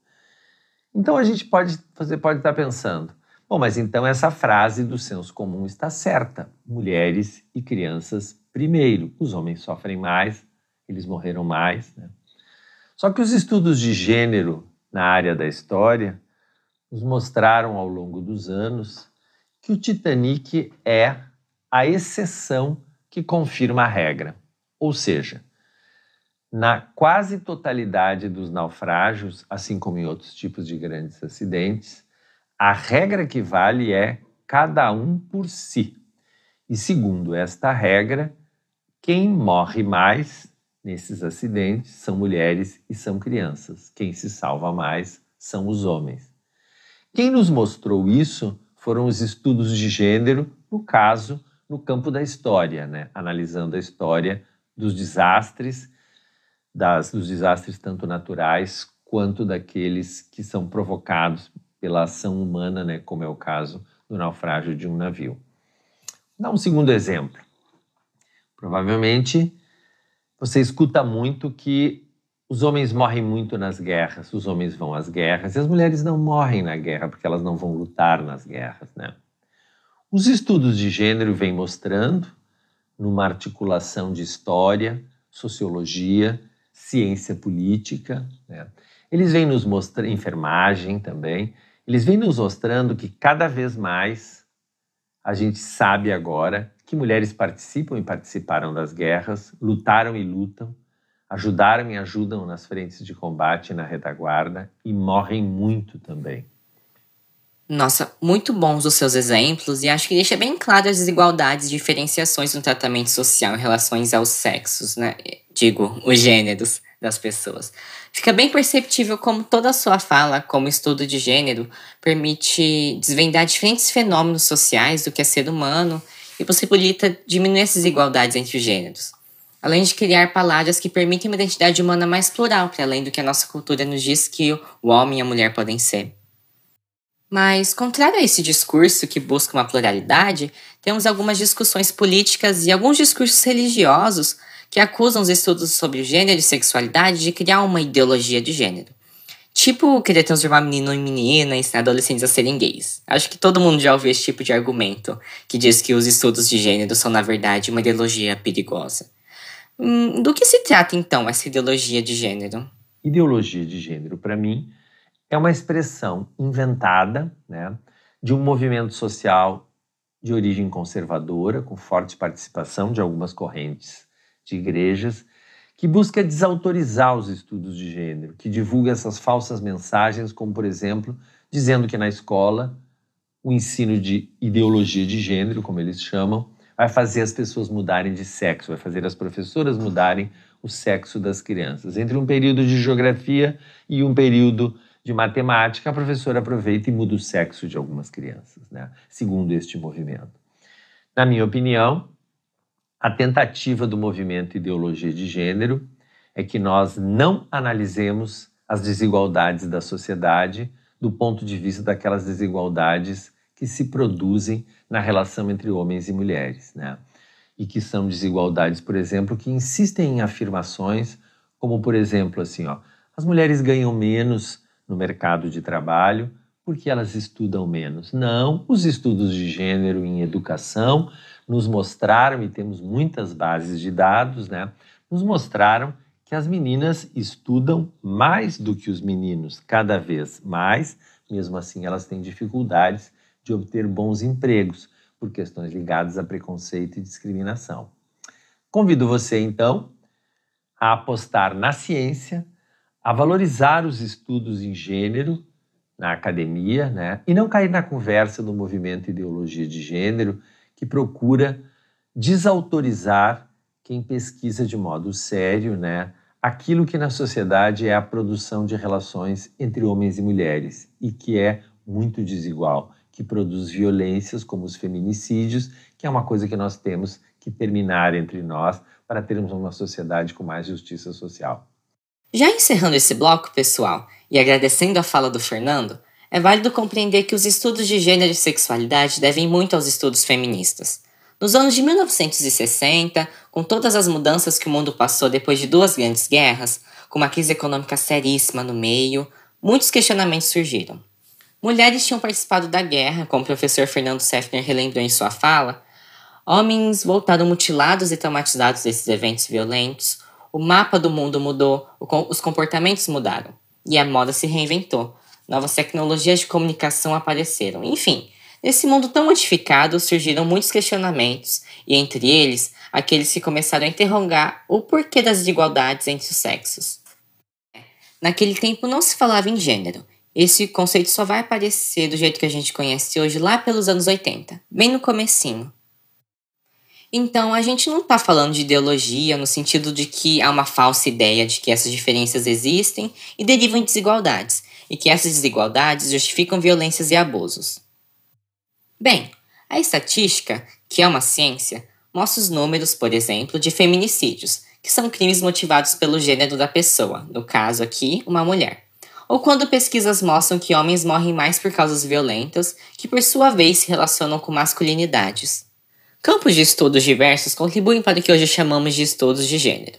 Então a gente pode, você pode estar pensando, bom, mas então essa frase do senso comum está certa. Mulheres e crianças primeiro. Os homens sofrem mais, eles morreram mais. Né? Só que os estudos de gênero na área da história nos mostraram ao longo dos anos que o Titanic é a exceção que confirma a regra. Ou seja, na quase totalidade dos naufrágios, assim como em outros tipos de grandes acidentes, a regra que vale é cada um por si. E segundo esta regra, quem morre mais nesses acidentes são mulheres e são crianças. Quem se salva mais são os homens. Quem nos mostrou isso foram os estudos de gênero, no caso no campo da história, né? analisando a história dos desastres, das, dos desastres tanto naturais quanto daqueles que são provocados pela ação humana, né? como é o caso do naufrágio de um navio. Dá um segundo exemplo. Provavelmente você escuta muito que os homens morrem muito nas guerras, os homens vão às guerras e as mulheres não morrem na guerra porque elas não vão lutar nas guerras, né? Os estudos de gênero vêm mostrando, numa articulação de história, sociologia, ciência política, né? eles vêm nos mostrando, enfermagem também, eles vêm nos mostrando que cada vez mais a gente sabe agora que mulheres participam e participaram das guerras, lutaram e lutam, ajudaram e ajudam nas frentes de combate e na retaguarda e morrem muito também. Nossa, muito bons os seus exemplos e acho que deixa bem claro as desigualdades e diferenciações no tratamento social em relação aos sexos, né? Digo, os gêneros das pessoas. Fica bem perceptível como toda a sua fala, como estudo de gênero, permite desvendar diferentes fenômenos sociais do que é ser humano e possibilita diminuir essas desigualdades entre os gêneros. Além de criar palavras que permitem uma identidade humana mais plural, para além do que a nossa cultura nos diz que o homem e a mulher podem ser. Mas, contrário a esse discurso que busca uma pluralidade, temos algumas discussões políticas e alguns discursos religiosos que acusam os estudos sobre gênero e sexualidade de criar uma ideologia de gênero. Tipo, querer transformar menino em menina, ensinar adolescentes a serem gays. Acho que todo mundo já ouviu esse tipo de argumento, que diz que os estudos de gênero são, na verdade, uma ideologia perigosa. Hum, do que se trata, então, essa ideologia de gênero? Ideologia de gênero, para mim, é uma expressão inventada né, de um movimento social de origem conservadora, com forte participação de algumas correntes de igrejas, que busca desautorizar os estudos de gênero, que divulga essas falsas mensagens, como, por exemplo, dizendo que na escola o ensino de ideologia de gênero, como eles chamam, vai fazer as pessoas mudarem de sexo, vai fazer as professoras mudarem o sexo das crianças. Entre um período de geografia e um período de matemática, a professora aproveita e muda o sexo de algumas crianças, né? segundo este movimento. Na minha opinião, a tentativa do movimento Ideologia de Gênero é que nós não analisemos as desigualdades da sociedade do ponto de vista daquelas desigualdades que se produzem na relação entre homens e mulheres, né? E que são desigualdades, por exemplo, que insistem em afirmações como, por exemplo, assim, ó, as mulheres ganham menos no mercado de trabalho porque elas estudam menos. Não, os estudos de gênero em educação nos mostraram, e temos muitas bases de dados, né? Nos mostraram que as meninas estudam mais do que os meninos, cada vez mais, mesmo assim elas têm dificuldades de obter bons empregos por questões ligadas a preconceito e discriminação. Convido você, então, a apostar na ciência, a valorizar os estudos em gênero na academia, né? E não cair na conversa do movimento ideologia de gênero que procura desautorizar quem pesquisa de modo sério, né? Aquilo que na sociedade é a produção de relações entre homens e mulheres e que é muito desigual, que produz violências como os feminicídios, que é uma coisa que nós temos que terminar entre nós para termos uma sociedade com mais justiça social. Já encerrando esse bloco, pessoal, e agradecendo a fala do Fernando, é válido compreender que os estudos de gênero e sexualidade devem muito aos estudos feministas. Nos anos de 1960, com todas as mudanças que o mundo passou depois de duas grandes guerras, com uma crise econômica seríssima no meio, muitos questionamentos surgiram. Mulheres tinham participado da guerra, como o professor Fernando Seffner relembrou em sua fala. Homens voltaram mutilados e traumatizados desses eventos violentos o mapa do mundo mudou, os comportamentos mudaram e a moda se reinventou. Novas tecnologias de comunicação apareceram. Enfim, nesse mundo tão modificado surgiram muitos questionamentos, e entre eles, aqueles que começaram a interrogar o porquê das desigualdades entre os sexos. Naquele tempo não se falava em gênero. Esse conceito só vai aparecer do jeito que a gente conhece hoje lá pelos anos 80, bem no comecinho. Então, a gente não está falando de ideologia no sentido de que há uma falsa ideia de que essas diferenças existem e derivam de desigualdades, e que essas desigualdades justificam violências e abusos. Bem, a estatística, que é uma ciência, mostra os números, por exemplo, de feminicídios, que são crimes motivados pelo gênero da pessoa, no caso aqui, uma mulher. Ou quando pesquisas mostram que homens morrem mais por causas violentas, que por sua vez se relacionam com masculinidades. Campos de estudos diversos contribuem para o que hoje chamamos de estudos de gênero.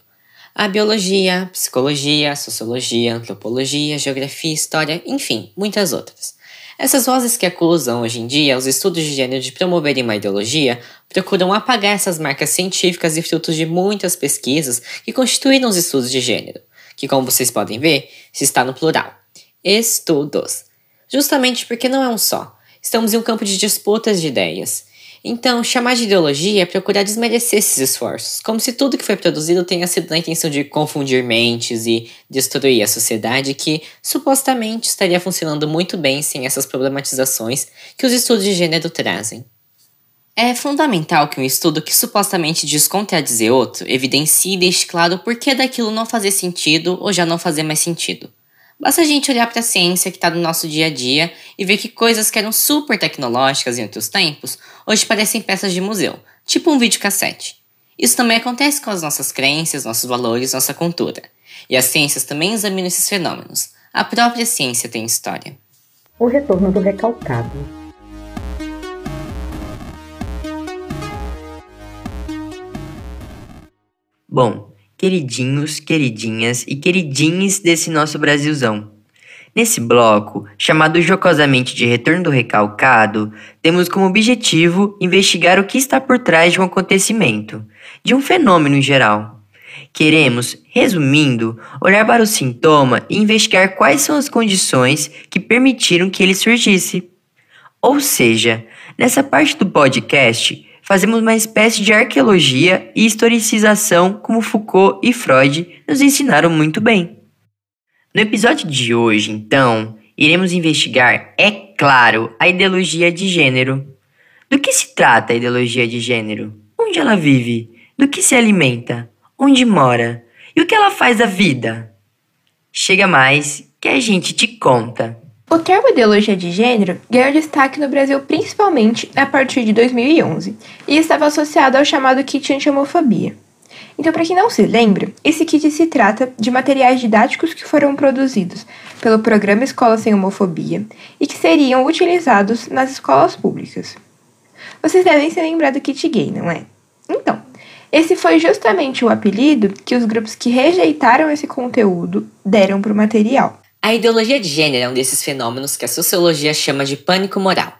A biologia, psicologia, sociologia, antropologia, geografia, história, enfim, muitas outras. Essas vozes que acusam hoje em dia os estudos de gênero de promoverem uma ideologia procuram apagar essas marcas científicas e frutos de muitas pesquisas que constituíram os estudos de gênero, que, como vocês podem ver, se está no plural. Estudos. Justamente porque não é um só. Estamos em um campo de disputas de ideias. Então, chamar de ideologia é procurar desmerecer esses esforços, como se tudo que foi produzido tenha sido na intenção de confundir mentes e destruir a sociedade que supostamente estaria funcionando muito bem sem essas problematizações que os estudos de gênero trazem. É fundamental que um estudo que supostamente diz contradizer outro evidencie e deixe claro o porquê daquilo não fazer sentido ou já não fazer mais sentido. Basta a gente olhar para a ciência que está no nosso dia a dia e ver que coisas que eram super tecnológicas em outros tempos hoje parecem peças de museu, tipo um videocassete. Isso também acontece com as nossas crenças, nossos valores, nossa cultura. E as ciências também examinam esses fenômenos. A própria ciência tem história. O retorno do recalcado. Bom, queridinhos, queridinhas e queridinhos desse nosso Brasilzão. Nesse bloco, chamado jocosamente de Retorno do Recalcado, temos como objetivo investigar o que está por trás de um acontecimento, de um fenômeno em geral. Queremos, resumindo, olhar para o sintoma e investigar quais são as condições que permitiram que ele surgisse. Ou seja, nessa parte do podcast, fazemos uma espécie de arqueologia e historicização como Foucault e Freud nos ensinaram muito bem. No episódio de hoje, então, iremos investigar, é claro, a ideologia de gênero. Do que se trata a ideologia de gênero? Onde ela vive? Do que se alimenta? Onde mora? E o que ela faz da vida? Chega mais que a gente te conta. O termo ideologia de gênero ganhou destaque no Brasil principalmente a partir de 2011 e estava associado ao chamado kit anti-homofobia. Então, para quem não se lembra, esse kit se trata de materiais didáticos que foram produzidos pelo programa Escola Sem Homofobia e que seriam utilizados nas escolas públicas. Vocês devem se lembrar do kit gay, não é? Então, esse foi justamente o apelido que os grupos que rejeitaram esse conteúdo deram para o material. A ideologia de gênero é um desses fenômenos que a sociologia chama de pânico moral.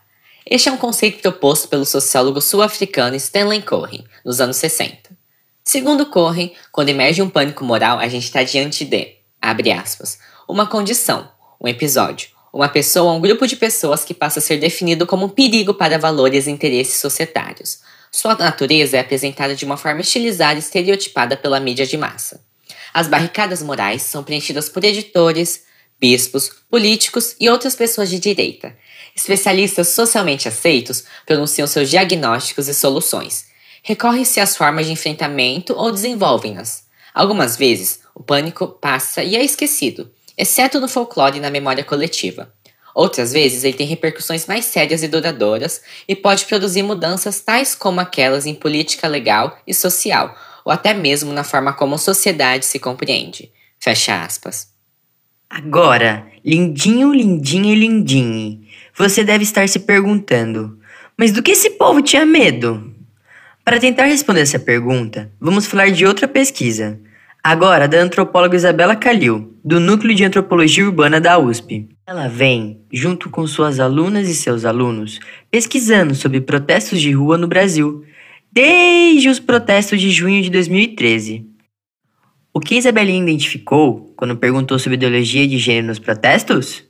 Este é um conceito proposto pelo sociólogo sul-africano Stanley Cohen, nos anos 60. Segundo Cohen, quando emerge um pânico moral, a gente está diante de, abre aspas, uma condição, um episódio, uma pessoa ou um grupo de pessoas que passa a ser definido como um perigo para valores e interesses societários. Sua natureza é apresentada de uma forma estilizada e estereotipada pela mídia de massa. As barricadas morais são preenchidas por editores, bispos, políticos e outras pessoas de direita. Especialistas socialmente aceitos pronunciam seus diagnósticos e soluções. Recorre-se às formas de enfrentamento ou desenvolvem-nas. Algumas vezes, o pânico passa e é esquecido, exceto no folclore e na memória coletiva. Outras vezes, ele tem repercussões mais sérias e duradouras e pode produzir mudanças tais como aquelas em política legal e social, ou até mesmo na forma como a sociedade se compreende. Fecha aspas. Agora, lindinho, lindinha e lindinho, você deve estar se perguntando: mas do que esse povo tinha medo? Para tentar responder essa pergunta, vamos falar de outra pesquisa, agora da antropóloga Isabela Calil, do Núcleo de Antropologia Urbana da USP. Ela vem, junto com suas alunas e seus alunos, pesquisando sobre protestos de rua no Brasil, desde os protestos de junho de 2013. O que Isabelinha identificou quando perguntou sobre ideologia de gênero nos protestos?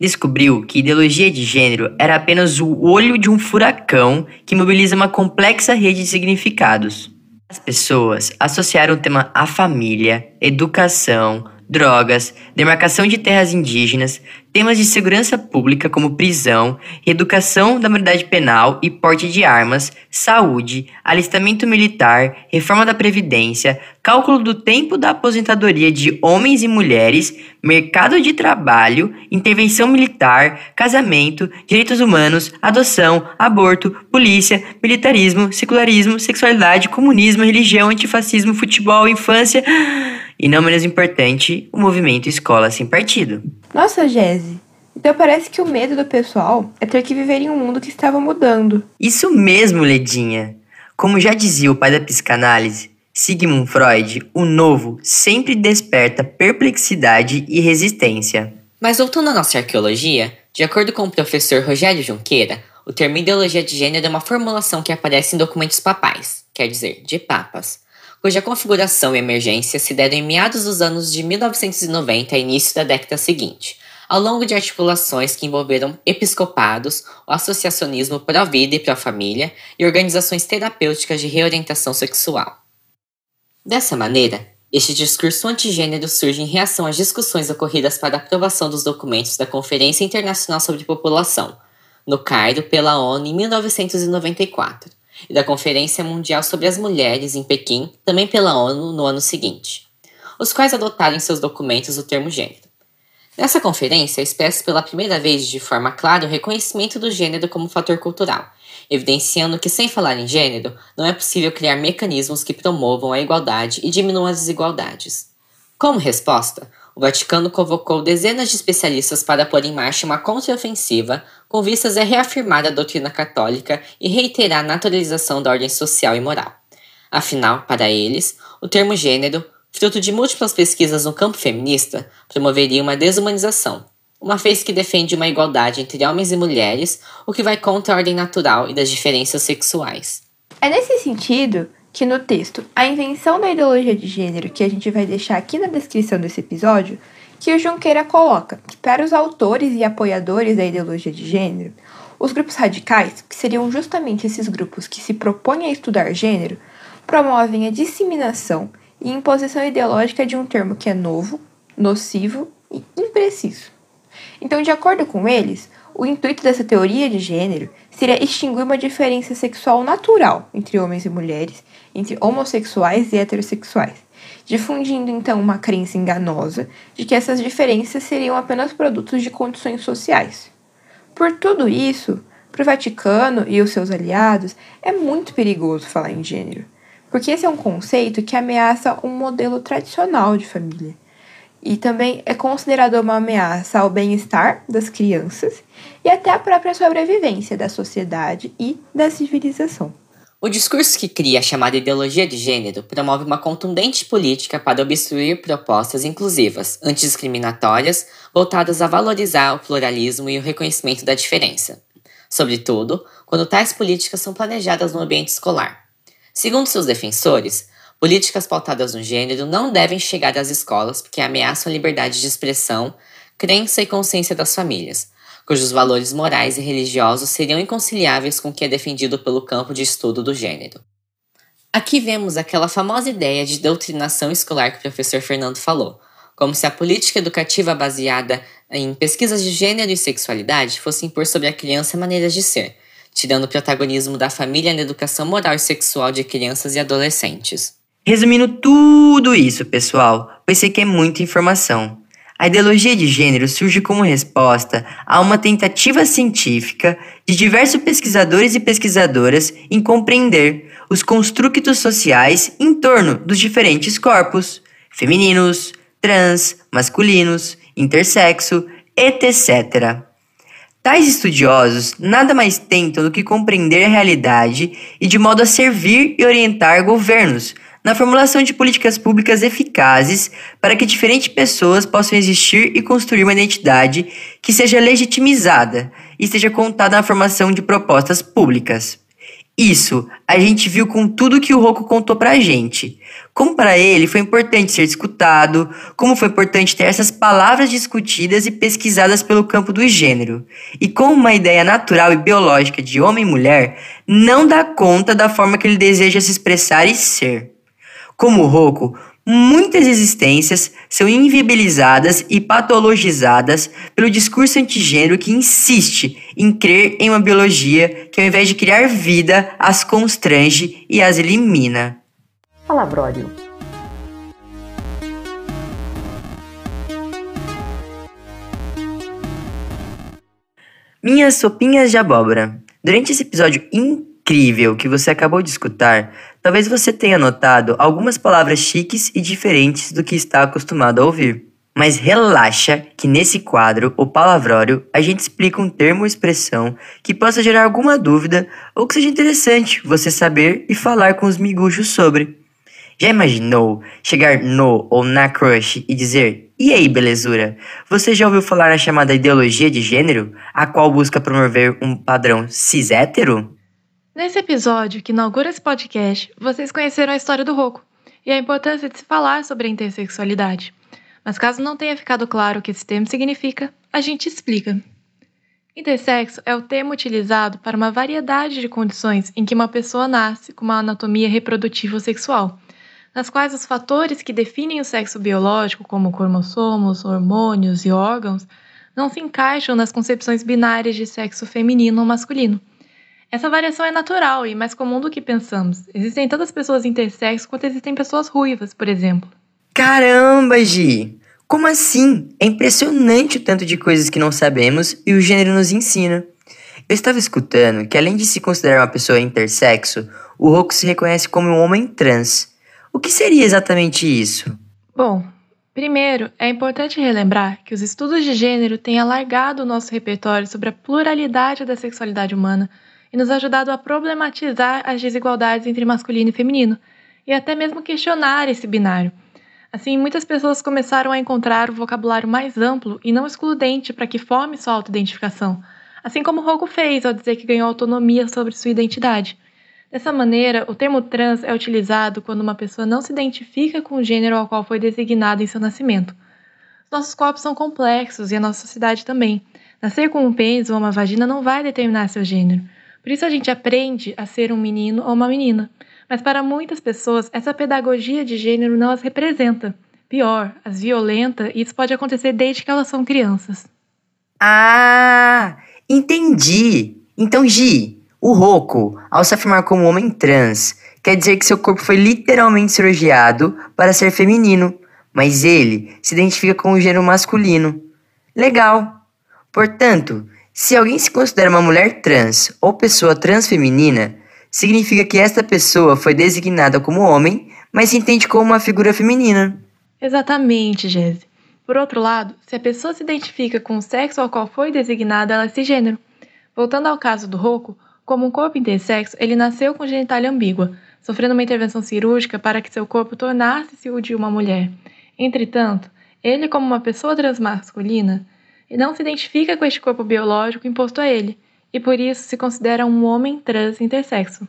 Descobriu que ideologia de gênero era apenas o olho de um furacão que mobiliza uma complexa rede de significados. As pessoas associaram o tema à família, educação, drogas, demarcação de terras indígenas, temas de segurança pública como prisão, reeducação da maioridade penal e porte de armas, saúde, alistamento militar, reforma da previdência, cálculo do tempo da aposentadoria de homens e mulheres, mercado de trabalho, intervenção militar, casamento, direitos humanos, adoção, aborto, polícia, militarismo, secularismo, sexualidade, comunismo, religião, antifascismo, futebol, infância. E não menos importante, o movimento Escola Sem Partido. Nossa, Jesse. Então parece que o medo do pessoal é ter que viver em um mundo que estava mudando. Isso mesmo, Ledinha. Como já dizia o pai da psicanálise, Sigmund Freud, o novo sempre desperta perplexidade e resistência. Mas voltando à nossa arqueologia, de acordo com o professor Rogério Junqueira, o termo ideologia de gênero é uma formulação que aparece em documentos papais, quer dizer, de papas, cuja configuração e emergência se deram em meados dos anos de 1990 e início da década seguinte, ao longo de articulações que envolveram episcopados, o associacionismo pró-vida e pró-família e organizações terapêuticas de reorientação sexual. Dessa maneira, este discurso antigênero surge em reação às discussões ocorridas para aprovação dos documentos da Conferência Internacional sobre População, no Cairo pela ONU em 1994, e da Conferência Mundial sobre as Mulheres em Pequim, também pela ONU, no ano seguinte, os quais adotaram em seus documentos o termo gênero. Nessa conferência, expressa pela primeira vez de forma clara o reconhecimento do gênero como fator cultural, evidenciando que, sem falar em gênero, não é possível criar mecanismos que promovam a igualdade e diminuam as desigualdades. Como resposta, o Vaticano convocou dezenas de especialistas para pôr em marcha uma contraofensiva com vistas a reafirmar a doutrina católica e reiterar a naturalização da ordem social e moral. Afinal, para eles, o termo gênero, fruto de múltiplas pesquisas no campo feminista, promoveria uma desumanização, uma vez que defende uma igualdade entre homens e mulheres, o que vai contra a ordem natural e das diferenças sexuais. É nesse sentido que no texto A Invenção da Ideologia de Gênero, que a gente vai deixar aqui na descrição desse episódio, que o Junqueira coloca que para os autores e apoiadores da ideologia de gênero, os grupos radicais, que seriam justamente esses grupos que se propõem a estudar gênero, promovem a disseminação e imposição ideológica de um termo que é novo, nocivo e impreciso. Então, de acordo com eles, o intuito dessa teoria de gênero seria extinguir uma diferença sexual natural entre homens e mulheres, entre homossexuais e heterossexuais, difundindo então uma crença enganosa de que essas diferenças seriam apenas produtos de condições sociais. Por tudo isso, para o Vaticano e os seus aliados, é muito perigoso falar em gênero, porque esse é um conceito que ameaça um modelo tradicional de família e também é considerado uma ameaça ao bem-estar das crianças e até à própria sobrevivência da sociedade e da civilização. O discurso que cria a chamada ideologia de gênero promove uma contundente política para obstruir propostas inclusivas, antidiscriminatórias, voltadas a valorizar o pluralismo e o reconhecimento da diferença. Sobretudo, quando tais políticas são planejadas no ambiente escolar. Segundo seus defensores, Políticas pautadas no gênero não devem chegar às escolas porque ameaçam a liberdade de expressão, crença e consciência das famílias, cujos valores morais e religiosos seriam inconciliáveis com o que é defendido pelo campo de estudo do gênero. Aqui vemos aquela famosa ideia de doutrinação escolar que o professor Fernando falou, como se a política educativa baseada em pesquisas de gênero e sexualidade fosse impor sobre a criança maneiras de ser, tirando o protagonismo da família na educação moral e sexual de crianças e adolescentes. Resumindo tudo isso, pessoal, pois sei que é muita informação. A ideologia de gênero surge como resposta a uma tentativa científica de diversos pesquisadores e pesquisadoras em compreender os construtos sociais em torno dos diferentes corpos, femininos, trans, masculinos, intersexo, etc. Tais estudiosos nada mais tentam do que compreender a realidade e de modo a servir e orientar governos na formulação de políticas públicas eficazes para que diferentes pessoas possam existir e construir uma identidade que seja legitimizada e seja contada na formação de propostas públicas. Isso a gente viu com tudo que o Rocco contou pra gente. Como para ele foi importante ser escutado, como foi importante ter essas palavras discutidas e pesquisadas pelo campo do gênero. E como uma ideia natural e biológica de homem e mulher não dá conta da forma que ele deseja se expressar e ser. Como o Roku, muitas existências são inviabilizadas e patologizadas pelo discurso antigênero que insiste em crer em uma biologia que, ao invés de criar vida, as constrange e as elimina. Palavrório. Minhas sopinhas de abóbora. Durante esse episódio incrível que você acabou de escutar, talvez você tenha notado algumas palavras chiques e diferentes do que está acostumado a ouvir. Mas relaxa que nesse quadro, o palavrório, a gente explica um termo ou expressão que possa gerar alguma dúvida ou que seja interessante você saber e falar com os miguxos sobre. Já imaginou chegar no ou na crush e dizer: E aí, belezura? Você já ouviu falar na chamada ideologia de gênero, a qual busca promover um padrão cis hétero? Nesse episódio que inaugura esse podcast, vocês conheceram a história do Roku e a importância de se falar sobre a intersexualidade. Mas caso não tenha ficado claro o que esse termo significa, a gente explica. Intersexo é o termo utilizado para uma variedade de condições em que uma pessoa nasce com uma anatomia reprodutiva sexual, nas quais os fatores que definem o sexo biológico, como cromossomos, hormônios e órgãos, não se encaixam nas concepções binárias de sexo feminino ou masculino. Essa variação é natural e mais comum do que pensamos. Existem tantas pessoas intersexo quanto existem pessoas ruivas, por exemplo. Caramba, Gi! Como assim? É impressionante o tanto de coisas que não sabemos e o gênero nos ensina. Eu estava escutando que, além de se considerar uma pessoa intersexo, o Roku se reconhece como um homem trans. O que seria exatamente isso? Bom, primeiro é importante relembrar que os estudos de gênero têm alargado o nosso repertório sobre a pluralidade da sexualidade humana e nos ajudado a problematizar as desigualdades entre masculino e feminino, e até mesmo questionar esse binário. Assim, muitas pessoas começaram a encontrar o vocabulário mais amplo e não excludente para que forme sua autoidentificação, assim como Rogo fez ao dizer que ganhou autonomia sobre sua identidade. Dessa maneira, o termo trans é utilizado quando uma pessoa não se identifica com o gênero ao qual foi designado em seu nascimento. Nossos corpos são complexos e a nossa sociedade também. Nascer com um pênis ou uma vagina não vai determinar seu gênero. Por isso a gente aprende a ser um menino ou uma menina. Mas para muitas pessoas, essa pedagogia de gênero não as representa. Pior, as violenta e isso pode acontecer desde que elas são crianças. Ah, entendi. Então, Gi, o Roku, ao se afirmar como homem trans, quer dizer que seu corpo foi literalmente cirurgiado para ser feminino, mas ele se identifica com o gênero masculino. Legal. Portanto, se alguém se considera uma mulher trans ou pessoa transfeminina, significa que esta pessoa foi designada como homem, mas se entende como uma figura feminina. Exatamente, Jesse. Por outro lado, se a pessoa se identifica com o sexo ao qual foi designada, ela é cisgênero. Voltando ao caso do Roku, como um corpo intersexo, ele nasceu com genitália ambígua, sofrendo uma intervenção cirúrgica para que seu corpo tornasse-se o de uma mulher. Entretanto, ele, como uma pessoa transmasculina, não se identifica com este corpo biológico imposto a ele, e por isso se considera um homem trans intersexo.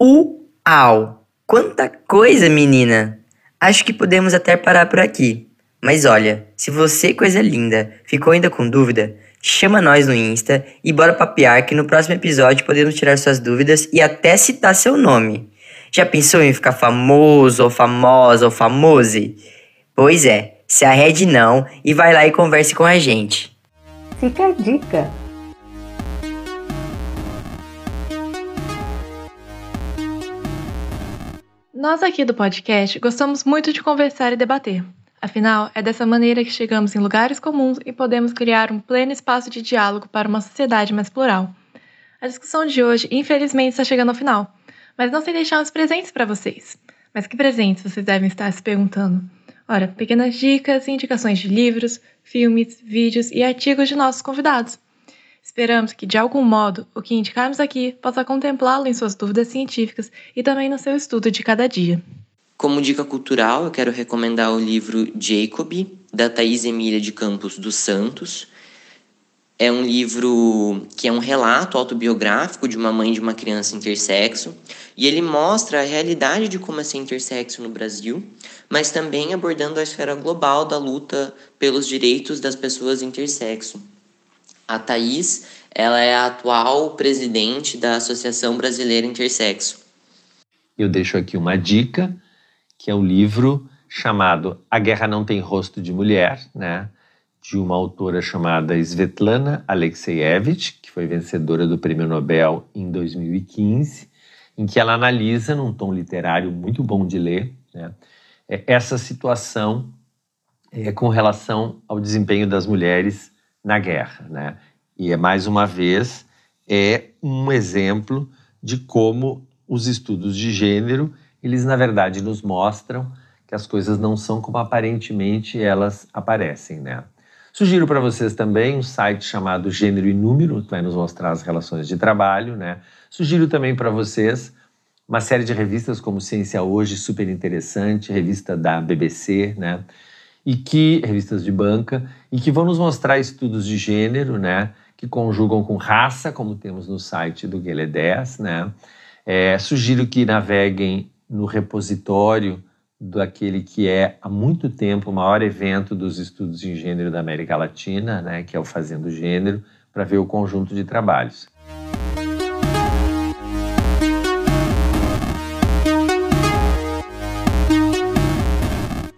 Uau! Quanta coisa, menina! Acho que podemos até parar por aqui. Mas olha, se você, coisa linda, ficou ainda com dúvida, chama nós no Insta e bora papear que no próximo episódio podemos tirar suas dúvidas e até citar seu nome. Já pensou em ficar famoso, ou famosa, ou famose? Pois é, se arrede não e vai lá e converse com a gente. Fica a dica! Nós aqui do podcast gostamos muito de conversar e debater. Afinal, é dessa maneira que chegamos em lugares comuns e podemos criar um pleno espaço de diálogo para uma sociedade mais plural. A discussão de hoje, infelizmente, está chegando ao final, mas não sem deixar uns presentes para vocês. Mas que presentes vocês devem estar se perguntando? Ora, pequenas dicas e indicações de livros, filmes, vídeos e artigos de nossos convidados. Esperamos que, de algum modo, o que indicarmos aqui possa contemplá-lo em suas dúvidas científicas e também no seu estudo de cada dia. Como dica cultural, eu quero recomendar o livro Jacob, da Thais Emília de Campos dos Santos. É um livro que é um relato autobiográfico de uma mãe de uma criança intersexo, e ele mostra a realidade de como é ser intersexo no Brasil, mas também abordando a esfera global da luta pelos direitos das pessoas intersexo. A Thaís, ela é a atual presidente da Associação Brasileira Intersexo. Eu deixo aqui uma dica, que é um livro chamado A Guerra Não Tem Rosto de Mulher, né? De uma autora chamada Svetlana Alexeyevich, que foi vencedora do Prêmio Nobel em 2015, em que ela analisa, num tom literário muito bom de ler, né? É, essa situação é, com relação ao desempenho das mulheres na guerra, né? E é mais uma vez é um exemplo de como os estudos de gênero, eles na verdade nos mostram que as coisas não são como aparentemente elas aparecem, né? Sugiro para vocês também um site chamado Gênero e Número, que vai nos mostrar as relações de trabalho, né? Sugiro também para vocês uma série de revistas como Ciência Hoje, super interessante, revista da BBC, né? E que revistas de banca e que vão nos mostrar estudos de gênero, né? Que conjugam com raça, como temos no site do Guelé 10, né? É, sugiro que naveguem no repositório daquele que é há muito tempo o maior evento dos estudos em gênero da América Latina, né, que é o Fazendo Gênero, para ver o conjunto de trabalhos.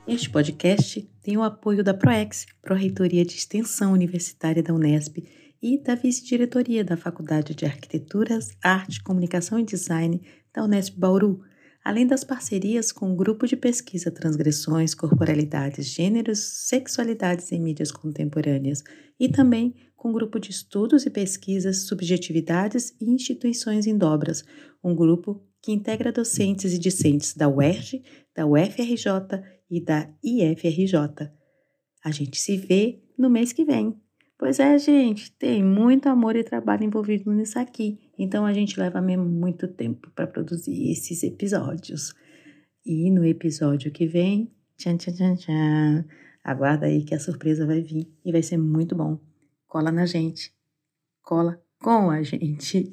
Este podcast tem o apoio da PROEX, Pró-Reitoria de Extensão Universitária da Unesp, e da Vice-Diretoria da Faculdade de Arquiteturas, Arte, Comunicação e Design da Unesp Bauru, além das parcerias com o Grupo de Pesquisa Transgressões, Corporalidades, Gêneros, Sexualidades em Mídias Contemporâneas e também com o Grupo de Estudos e Pesquisas, Subjetividades e Instituições em Dobras, um grupo que integra docentes e discentes da UERJ, da UFRJ e da IFRJ. A gente se vê no mês que vem. Pois é, gente, tem muito amor e trabalho envolvido nisso aqui. Então a gente leva mesmo muito tempo para produzir esses episódios. E no episódio que vem, tchan, tchan, tchan, tchan, aguarda aí que a surpresa vai vir e vai ser muito bom. Cola na gente. Cola com a gente.